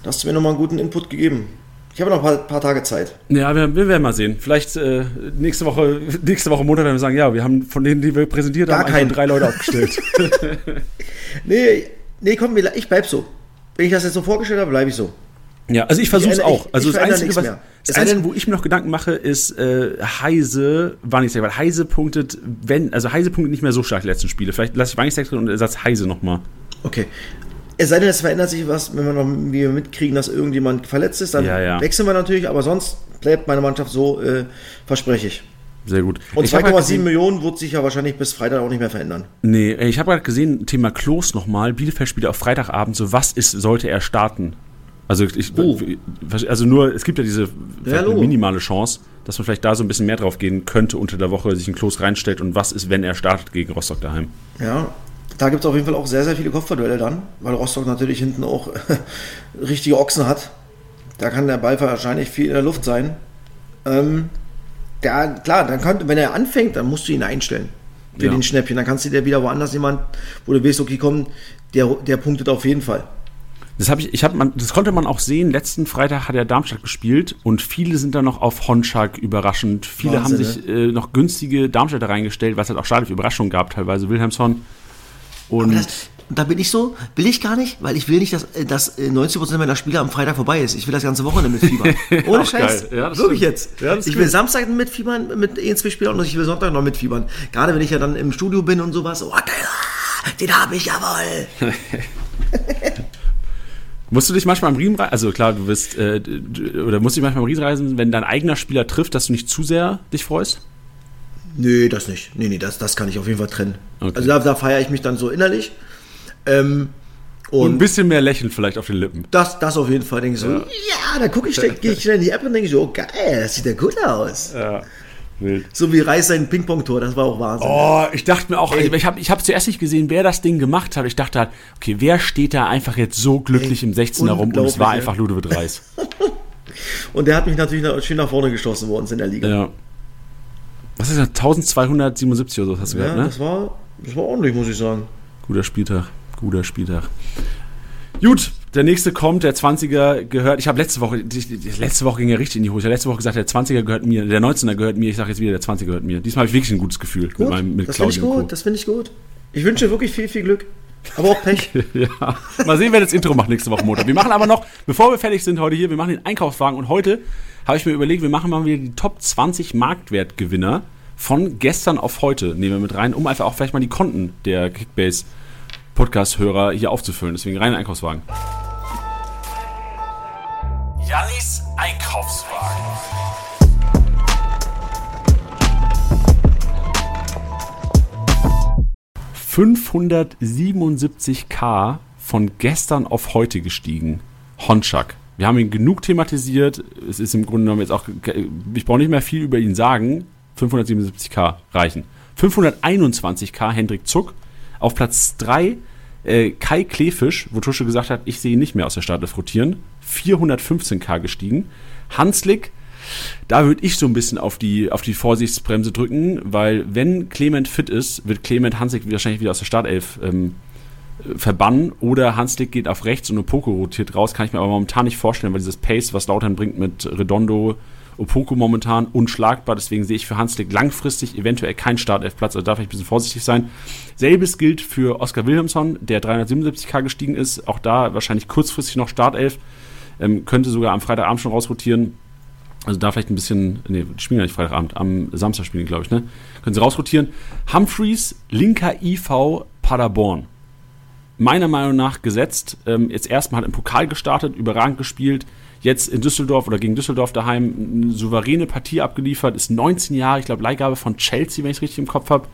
Da hast du mir nochmal einen guten Input gegeben. Ich habe noch ein paar, paar, Tage Zeit. Ja, wir, wir, werden mal sehen. Vielleicht äh, nächste Woche, nächste Woche Montag werden wir sagen, ja, wir haben von denen, die wir präsentiert Gar haben, keinen. drei Leute aufgestellt. nee, nee, komm, ich bleib so. Wenn ich das jetzt so vorgestellt habe, bleibe ich so. Ja, also ich versuche es auch. Also ich das Einzige, was, das Einzige, wo ich mir noch Gedanken mache, ist äh, Heise, Wannisek, weil Heise punktet, wenn, also Heise punktet nicht mehr so stark die letzten Spiele. Vielleicht lasse ich Wannisek drin und ersatz Heise nochmal. Okay. Es sei denn, es verändert sich was, wenn wir noch wir mitkriegen, dass irgendjemand verletzt ist, dann Ja, ja. wechseln wir natürlich, aber sonst bleibt meine Mannschaft so, äh, verspreche ich. Sehr gut. Und Ich hab grad 2,7 gesehen- Millionen wird sich ja wahrscheinlich bis Freitag auch nicht mehr verändern. Nee, ich habe gerade gesehen, Thema Klos nochmal. Bielefeld spielt auf Freitagabend. So, was ist, sollte er starten? Also, ich, Oh. also nur, es gibt ja diese hallo. minimale Chance, dass man vielleicht da so ein bisschen mehr drauf gehen könnte unter der Woche, sich ein Klos reinstellt und was ist, wenn er startet gegen Rostock daheim. Ja, da gibt es auf jeden Fall auch sehr, sehr viele Kopfballduelle dann, weil Rostock natürlich hinten auch richtige Ochsen hat. Da kann der Ball wahrscheinlich viel in der Luft sein. Ähm, der, klar, dann kann, wenn er anfängt, dann musst du ihn einstellen für Ja. den Schnäppchen. Dann kannst du dir wieder woanders jemand, wo du weißt, okay, komm, der, der punktet auf jeden Fall. Das, hab ich, ich hab, man, das konnte man auch sehen. Letzten Freitag hat er Darmstadt gespielt und viele sind da noch auf Honschak überraschend. Viele Wahnsinn, haben sich äh, noch günstige Darmstädter reingestellt, was halt auch stark für Überraschungen gab, teilweise Wilhelmsson. Und das, da bin ich so, will ich gar nicht, weil ich will nicht, dass, äh, dass 90% meiner Spiele am Freitag vorbei ist. Ich will das ganze Wochenende mitfiebern. Ohne Scheiß. Ja, Wirklich stimmt. jetzt. Ja, ich will. Samstag mitfiebern mit ein, zwei Spielern und ich will Sonntag noch mitfiebern. Gerade wenn ich ja dann im Studio bin und sowas. Oh, den habe ich jawohl. Musst du dich manchmal am Riemen reisen? Also klar, du bist, äh, oder musst du dich manchmal am Riemen reisen, wenn dein eigener Spieler trifft, dass du nicht zu sehr dich freust? Nee, das nicht. Nee, nee, das, das kann ich auf jeden Fall trennen. Okay. Also da, da feiere ich mich dann so innerlich. Ähm, und, und, ein bisschen mehr Lächeln vielleicht auf den Lippen. Das, das auf jeden Fall. Denke ich so, ja, ja da gucke ich, gehe ich schnell in die App und denke so, oh geil, das sieht ja gut aus. Ja. Wild. So wie Reis sein Ping-Pong-Tor, das war auch Wahnsinn. Oh, ich dachte mir auch, Ey. ich habe ich hab zuerst nicht gesehen, wer das Ding gemacht hat. Ich dachte halt, okay, wer steht da einfach jetzt so glücklich Ey, im 16er rum und es war einfach Ludovic Reis. und der hat mich natürlich schön nach vorne geschossen worden in der Liga. Ja. Was ist das? 1277 oder so hast du ja, gehört, ne? Das war, das war ordentlich, muss ich sagen. Guter Spieltag, guter Spieltag. Gut, der nächste kommt, der 20er gehört. Ich habe letzte Woche, letzte Woche ging er richtig in die Hose. Ich habe letzte Woche gesagt, der 20er gehört mir, der 19er gehört mir. Ich sage jetzt wieder, der 20er gehört mir. Diesmal habe ich wirklich ein gutes Gefühl gut, mit meinem mit das finde ich gut, das finde ich gut. Ich wünsche wirklich viel, viel Glück. Aber auch Pech. ja. Mal sehen, wer das Intro macht nächste Woche Montag. Wir machen aber noch, bevor wir fertig sind heute hier, wir machen den Einkaufswagen und heute habe ich mir überlegt, wir machen mal wieder die Top 20 Marktwertgewinner von gestern auf heute nehmen wir mit rein, um einfach auch vielleicht mal die Konten der Kickbase Podcast-Hörer hier aufzufüllen. Deswegen rein Einkaufswagen. Jannis Einkaufswagen. ...577k von gestern auf heute gestiegen. Honchak. Wir haben ihn genug thematisiert. Es ist im Grunde genommen jetzt auch... Ich brauche nicht mehr viel über ihn sagen. 577k reichen. 521k Hendrik Zuck. Auf Platz 3 äh, Kai Klefisch, wo Tusche gesagt hat, ich sehe ihn nicht mehr aus der Startelf rotieren. 415k gestiegen. Hanslik, da würde ich so ein bisschen auf die, auf die Vorsichtsbremse drücken, weil wenn Clement fit ist, wird Clement Hanslik wahrscheinlich wieder aus der Startelf ähm, verbannen oder Hanslik geht auf rechts und Opoko rotiert raus. Kann ich mir aber momentan nicht vorstellen, weil dieses Pace, was Lautern bringt mit Redondo, Opoko momentan unschlagbar, deswegen sehe ich für Hanslik langfristig eventuell keinen Startelfplatz, also darf ich ein bisschen vorsichtig sein. Selbes gilt für Oskar Wilhelmsson, der 377k gestiegen ist, auch da wahrscheinlich kurzfristig noch Startelf, ähm, könnte sogar am Freitagabend schon rausrotieren. Also da vielleicht ein bisschen, nee, die spielen ja nicht Freitagabend, am Samstag spielen, glaube ich, ne? Können sie rausrotieren. Humphreys, linker IV, Paderborn. Meiner Meinung nach gesetzt. Ähm, jetzt erstmal hat im Pokal gestartet, überragend gespielt jetzt in Düsseldorf oder gegen Düsseldorf daheim eine souveräne Partie abgeliefert, ist 19 Jahre, ich glaube Leihgabe von Chelsea, wenn ich es richtig im Kopf habe.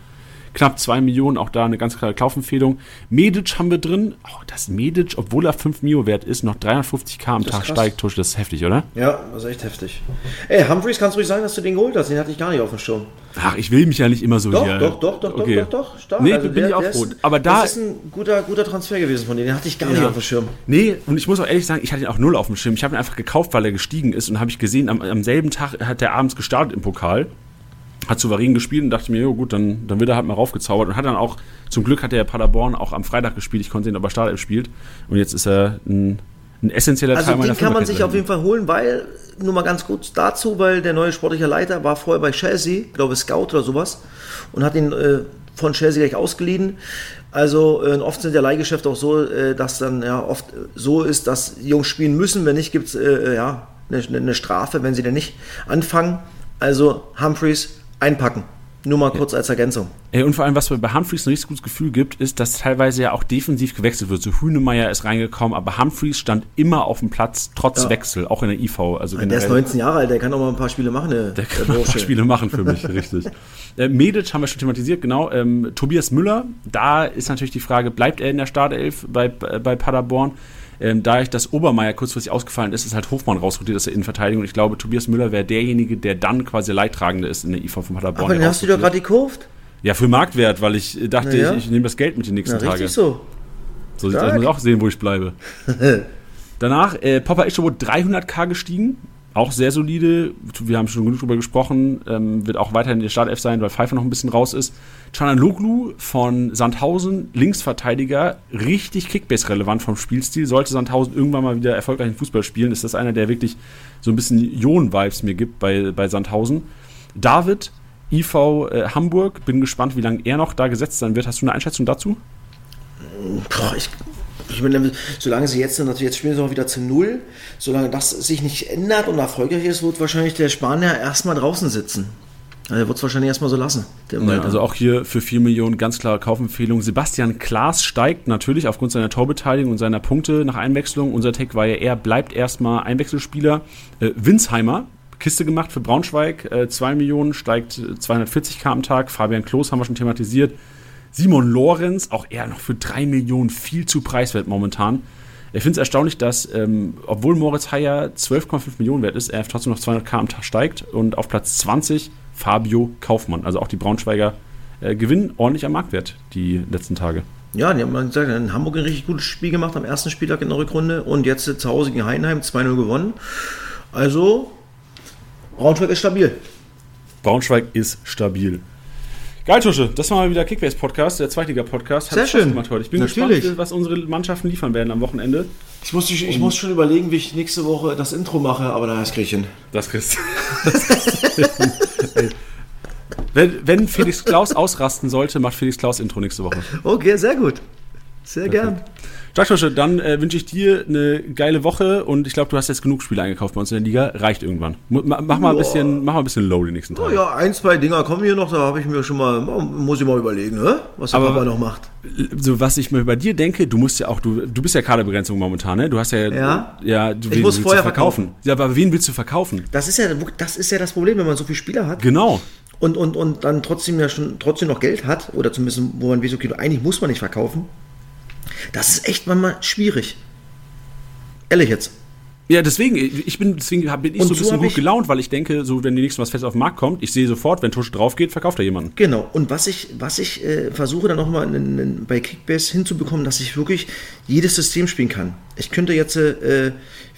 Knapp 2 Millionen, auch da eine ganz klare Kaufempfehlung. Medic haben wir drin. Oh, das Medic, obwohl er 5 Mio wert ist, noch 350k am Tag steigt. Tusch, das ist heftig, oder? Ja, das ist echt heftig. Ey, Humphreys, kannst du ruhig sagen, dass du den geholt hast? Den hatte ich gar nicht auf dem Schirm. Ach, ich will mich ja nicht immer so doch, hier. Doch, doch, doch, okay. doch, doch, doch, stark. Nee, also bin der, ich auch gut. Aber da das ist ein guter, guter Transfer gewesen von dir. Den hatte ich gar ja. nicht auf dem Schirm. Nee, und ich muss auch ehrlich sagen, ich hatte ihn auch null auf dem Schirm. Ich habe ihn einfach gekauft, weil er gestiegen ist und habe ich gesehen, am, am selben Tag hat er abends gestartet im Pokal hat souverän gespielt und dachte mir, jo gut, dann, dann wird er halt mal raufgezaubert. Und hat dann auch, zum Glück hat der Paderborn auch am Freitag gespielt, ich konnte sehen, ob er Startelf spielt. Und jetzt ist er ein, ein essentieller also Teil meiner Also den kann man sich auf jeden Fall holen, weil, nur mal ganz kurz dazu, weil der neue sportliche Leiter war vorher bei Chelsea, glaube Scout oder sowas und hat ihn äh, von Chelsea gleich ausgeliehen. Also äh, oft sind ja Leihgeschäfte auch so, äh, dass dann ja oft so ist, dass Jungs spielen müssen, wenn nicht, gibt es äh, ja, eine, eine Strafe, wenn sie denn nicht anfangen. Also Humphreys einpacken. Nur mal kurz ja. als Ergänzung. Ey, und vor allem, was mir bei Humphreys ein richtig gutes Gefühl gibt, ist, dass teilweise ja auch defensiv gewechselt wird. So Hünemeyer ist reingekommen, aber Humphreys stand immer auf dem Platz, trotz ja. Wechsel, auch in der IV. Also der ist 19 Jahre alt, der kann auch mal ein paar Spiele machen. Der, der kann der ein paar Spiele machen für mich, richtig. Äh, Medic haben wir schon thematisiert, genau. Ähm, Tobias Müller, da ist natürlich die Frage, bleibt er in der Startelf bei, bei Paderborn? Ähm, da ich das Obermeier kurzfristig ausgefallen ist, ist halt Hofmann rausrotiert aus der Innenverteidigung. Und ich glaube, Tobias Müller wäre derjenige, der dann quasi Leidtragende ist in der IV von Paderborn. Aber den hast du doch gerade gekauft. Ja, für Marktwert, weil ich dachte, ja. ich, ich nehme das Geld mit den nächsten Na, Tagen. so. So sieht das. Ich muss auch sehen, wo ich bleibe. Danach, äh, Papa Ischobot 300k gestiegen auch sehr solide. Wir haben schon genug darüber gesprochen. Ähm, wird auch weiterhin in der Startelf sein, weil Pfeiffer noch ein bisschen raus ist. Chanaloglu von Sandhausen, Linksverteidiger, richtig Kickbase-relevant vom Spielstil. Sollte Sandhausen irgendwann mal wieder erfolgreichen Fußball spielen, ist das einer, der wirklich so ein bisschen Ionen-Vibes mir gibt bei, bei Sandhausen. David, IV äh, Hamburg, bin gespannt, wie lange er noch da gesetzt sein wird. Hast du eine Einschätzung dazu? Boah, ich, ich meine, solange sie jetzt natürlich, jetzt spielen sie auch wieder zu Null, solange das sich nicht ändert und erfolgreich ist, wird wahrscheinlich der Spanier erstmal draußen sitzen. Also er wird es wahrscheinlich erstmal so lassen. Ja, also auch hier für 4 Millionen ganz klare Kaufempfehlung. Sebastian Klaas steigt natürlich aufgrund seiner Torbeteiligung und seiner Punkte nach Einwechslung. Unser Take war ja, er bleibt erstmal Einwechselspieler. Äh, Winsheimer, Kiste gemacht für Braunschweig, äh, 2 Millionen, steigt 240k am Tag. Fabian Klos haben wir schon thematisiert. Simon Lorenz, auch er noch für 3 Millionen, viel zu preiswert momentan. Ich finde es erstaunlich, dass, ähm, obwohl Moritz Heyer 12,5 Millionen wert ist, er trotzdem noch 200k am Tag steigt und auf Platz 20 Fabio Kaufmann. Also auch die Braunschweiger äh, gewinnen ordentlich am Marktwert die letzten Tage. Ja, die haben gesagt, in Hamburg ein richtig gutes Spiel gemacht am ersten Spieltag in der Rückrunde und jetzt zu Hause gegen Heidenheim 2-0 gewonnen. Also, Braunschweig ist stabil. Braunschweig ist stabil. Geil, Tusche. Das war mal wieder Kickbase-Podcast, der Zweitliga-Podcast. Sehr schön. Gemacht heute. Ich bin Natürlich. gespannt, was unsere Mannschaften liefern werden am Wochenende. Ich muss, ich, ich muss schon überlegen, wie ich nächste Woche das Intro mache, aber da ist Griechen. Das kriegst du. wenn, wenn Felix Klaus ausrasten sollte, macht Felix Klaus Intro nächste Woche. Okay, sehr gut. Sehr gern. Jacques dann äh, wünsche ich dir eine geile Woche und ich glaube, du hast jetzt genug Spiele eingekauft bei uns in der Liga. Reicht irgendwann. Mach mal, ein bisschen, mach mal ein bisschen low die nächsten Tage. Oh ja, ein, zwei Dinger kommen hier noch, da habe ich mir schon mal, muss ich mal überlegen, was der Aber- Papa noch macht. So, was ich mir bei dir denke, du musst ja auch, du, du bist ja Kaderbegrenzung momentan, ne? Du hast ja, Ja. ja du, wen muss vorher du verkaufen? Ja, aber wen willst du verkaufen? Das ist, ja, das ist ja das Problem, wenn man so viele Spieler hat Genau. und, und, und dann trotzdem ja schon trotzdem noch Geld hat, oder zumindest, wo man weiß, okay, eigentlich muss man nicht verkaufen. Das ist echt manchmal schwierig. Ehrlich jetzt. Ja, deswegen, ich bin, deswegen bin ich Und so ein so bisschen hab gut gelaunt, weil ich denke, so wenn die nächste was fest auf den Markt kommt, ich sehe sofort, wenn Tusch drauf geht, verkauft er jemanden. Genau. Und was ich, was ich äh, versuche dann nochmal bei Kickbase hinzubekommen, dass ich wirklich jedes System spielen kann. Ich könnte jetzt äh,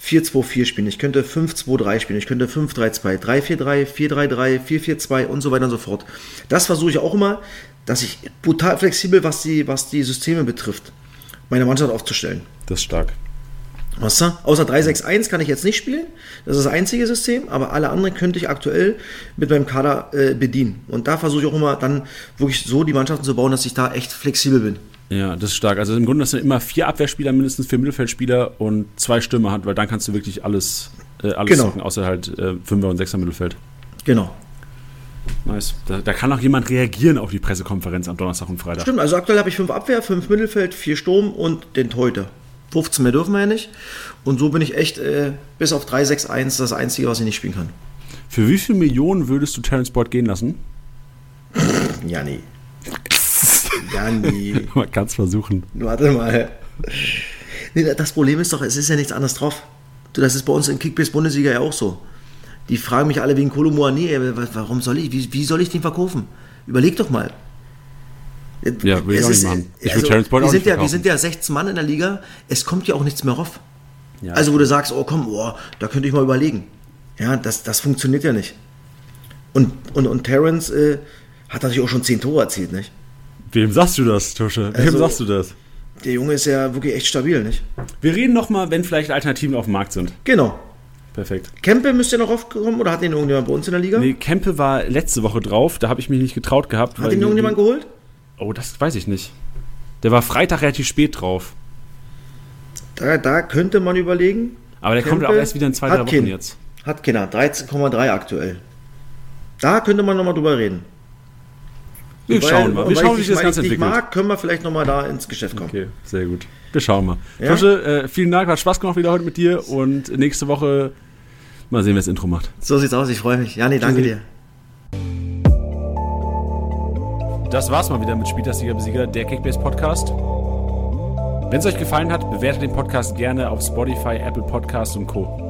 4-2-4 spielen, ich könnte 5-2-3 spielen, ich könnte 5-3-2, 3-4-3, 4-3-3, 4-4-2 und so weiter und so fort. Das versuche ich auch immer, dass ich brutal flexibel, was die, was die Systeme betrifft, meine Mannschaft aufzustellen. Das ist stark. Weißt du? Außer 3-6-1 kann ich jetzt nicht spielen. Das ist das einzige System, aber alle anderen könnte ich aktuell mit meinem Kader äh, bedienen. Und da versuche ich auch immer dann wirklich so die Mannschaften zu bauen, dass ich da echt flexibel bin. Ja, das ist stark. Also im Grunde, dass du immer vier Abwehrspieler, mindestens vier Mittelfeldspieler und zwei Stürmer hat, weil dann kannst du wirklich alles, äh, alles Genau. zocken, außer halt äh, Fünfer und Sechser Mittelfeld. Genau. Nice. Da, da kann auch jemand reagieren auf die Pressekonferenz am Donnerstag und Freitag. Stimmt, also aktuell habe ich fünf Abwehr, fünf Mittelfeld, vier Sturm und den Torhüter. 15 mehr dürfen wir ja nicht. Und so bin ich echt äh, bis auf 3-6-1 das Einzige, was ich nicht spielen kann. Für wie viel Millionen würdest du Terence Boyd gehen lassen? Ja, nee. Ja, nee. Man kann es versuchen. Warte mal. Nee, das Problem ist doch, es ist ja nichts anderes drauf. Das ist bei uns in Kickbase Bundesliga ja auch so. Die fragen mich alle wegen Kolomoani, warum soll ich, wie, wie soll ich den verkaufen? Überleg doch mal. Ja, will ich auch nicht machen. Ich will also, Boyd auch sind nicht ja, Wir sind ja 16 Mann in der Liga, es kommt ja auch nichts mehr rauf. Ja. Also wo du sagst, oh komm, oh, da könnte ich mal überlegen. Ja, das, das funktioniert ja nicht. Und, und, und Terence äh, hat natürlich auch schon 10 Tore erzielt, nicht? Wem sagst du das, Tusche? Wem Also- sagst du das? Der Junge ist ja wirklich echt stabil, nicht? Wir reden noch mal, wenn vielleicht Alternativen auf dem Markt sind. Genau. Perfekt. Kempe müsste noch aufkommen oder hat den irgendjemand bei uns in der Liga? Nee, Kempe war letzte Woche drauf, da habe ich mich nicht getraut gehabt. hat weil den die- irgendjemand geholt? Oh, das weiß ich nicht. Der war Freitag relativ spät drauf. Da, da könnte man überlegen. Aber der kommt Kempe auch erst wieder in zwei, drei Wochen keinen. jetzt. Hat keiner. 13,3 aktuell. Da könnte man nochmal drüber reden. Wir Weil- schauen mal. Wir schauen, ich wie sich das Ganze weil ich dich entwickelt. mag, können wir vielleicht nochmal da ins Geschäft kommen. Okay, sehr gut. Wir schauen mal. Ja? Tusche, äh, vielen Dank, hat Spaß gemacht wieder heute mit dir und nächste Woche mal sehen, wer das Intro macht. So sieht's aus, ich freue mich. Ja, nee, danke dir. Das war's mal wieder mit Spieltagssieger Besieger, der Kickbase Podcast. Wenn es euch gefallen hat, bewertet den Podcast gerne auf Spotify, Apple Podcasts und Co.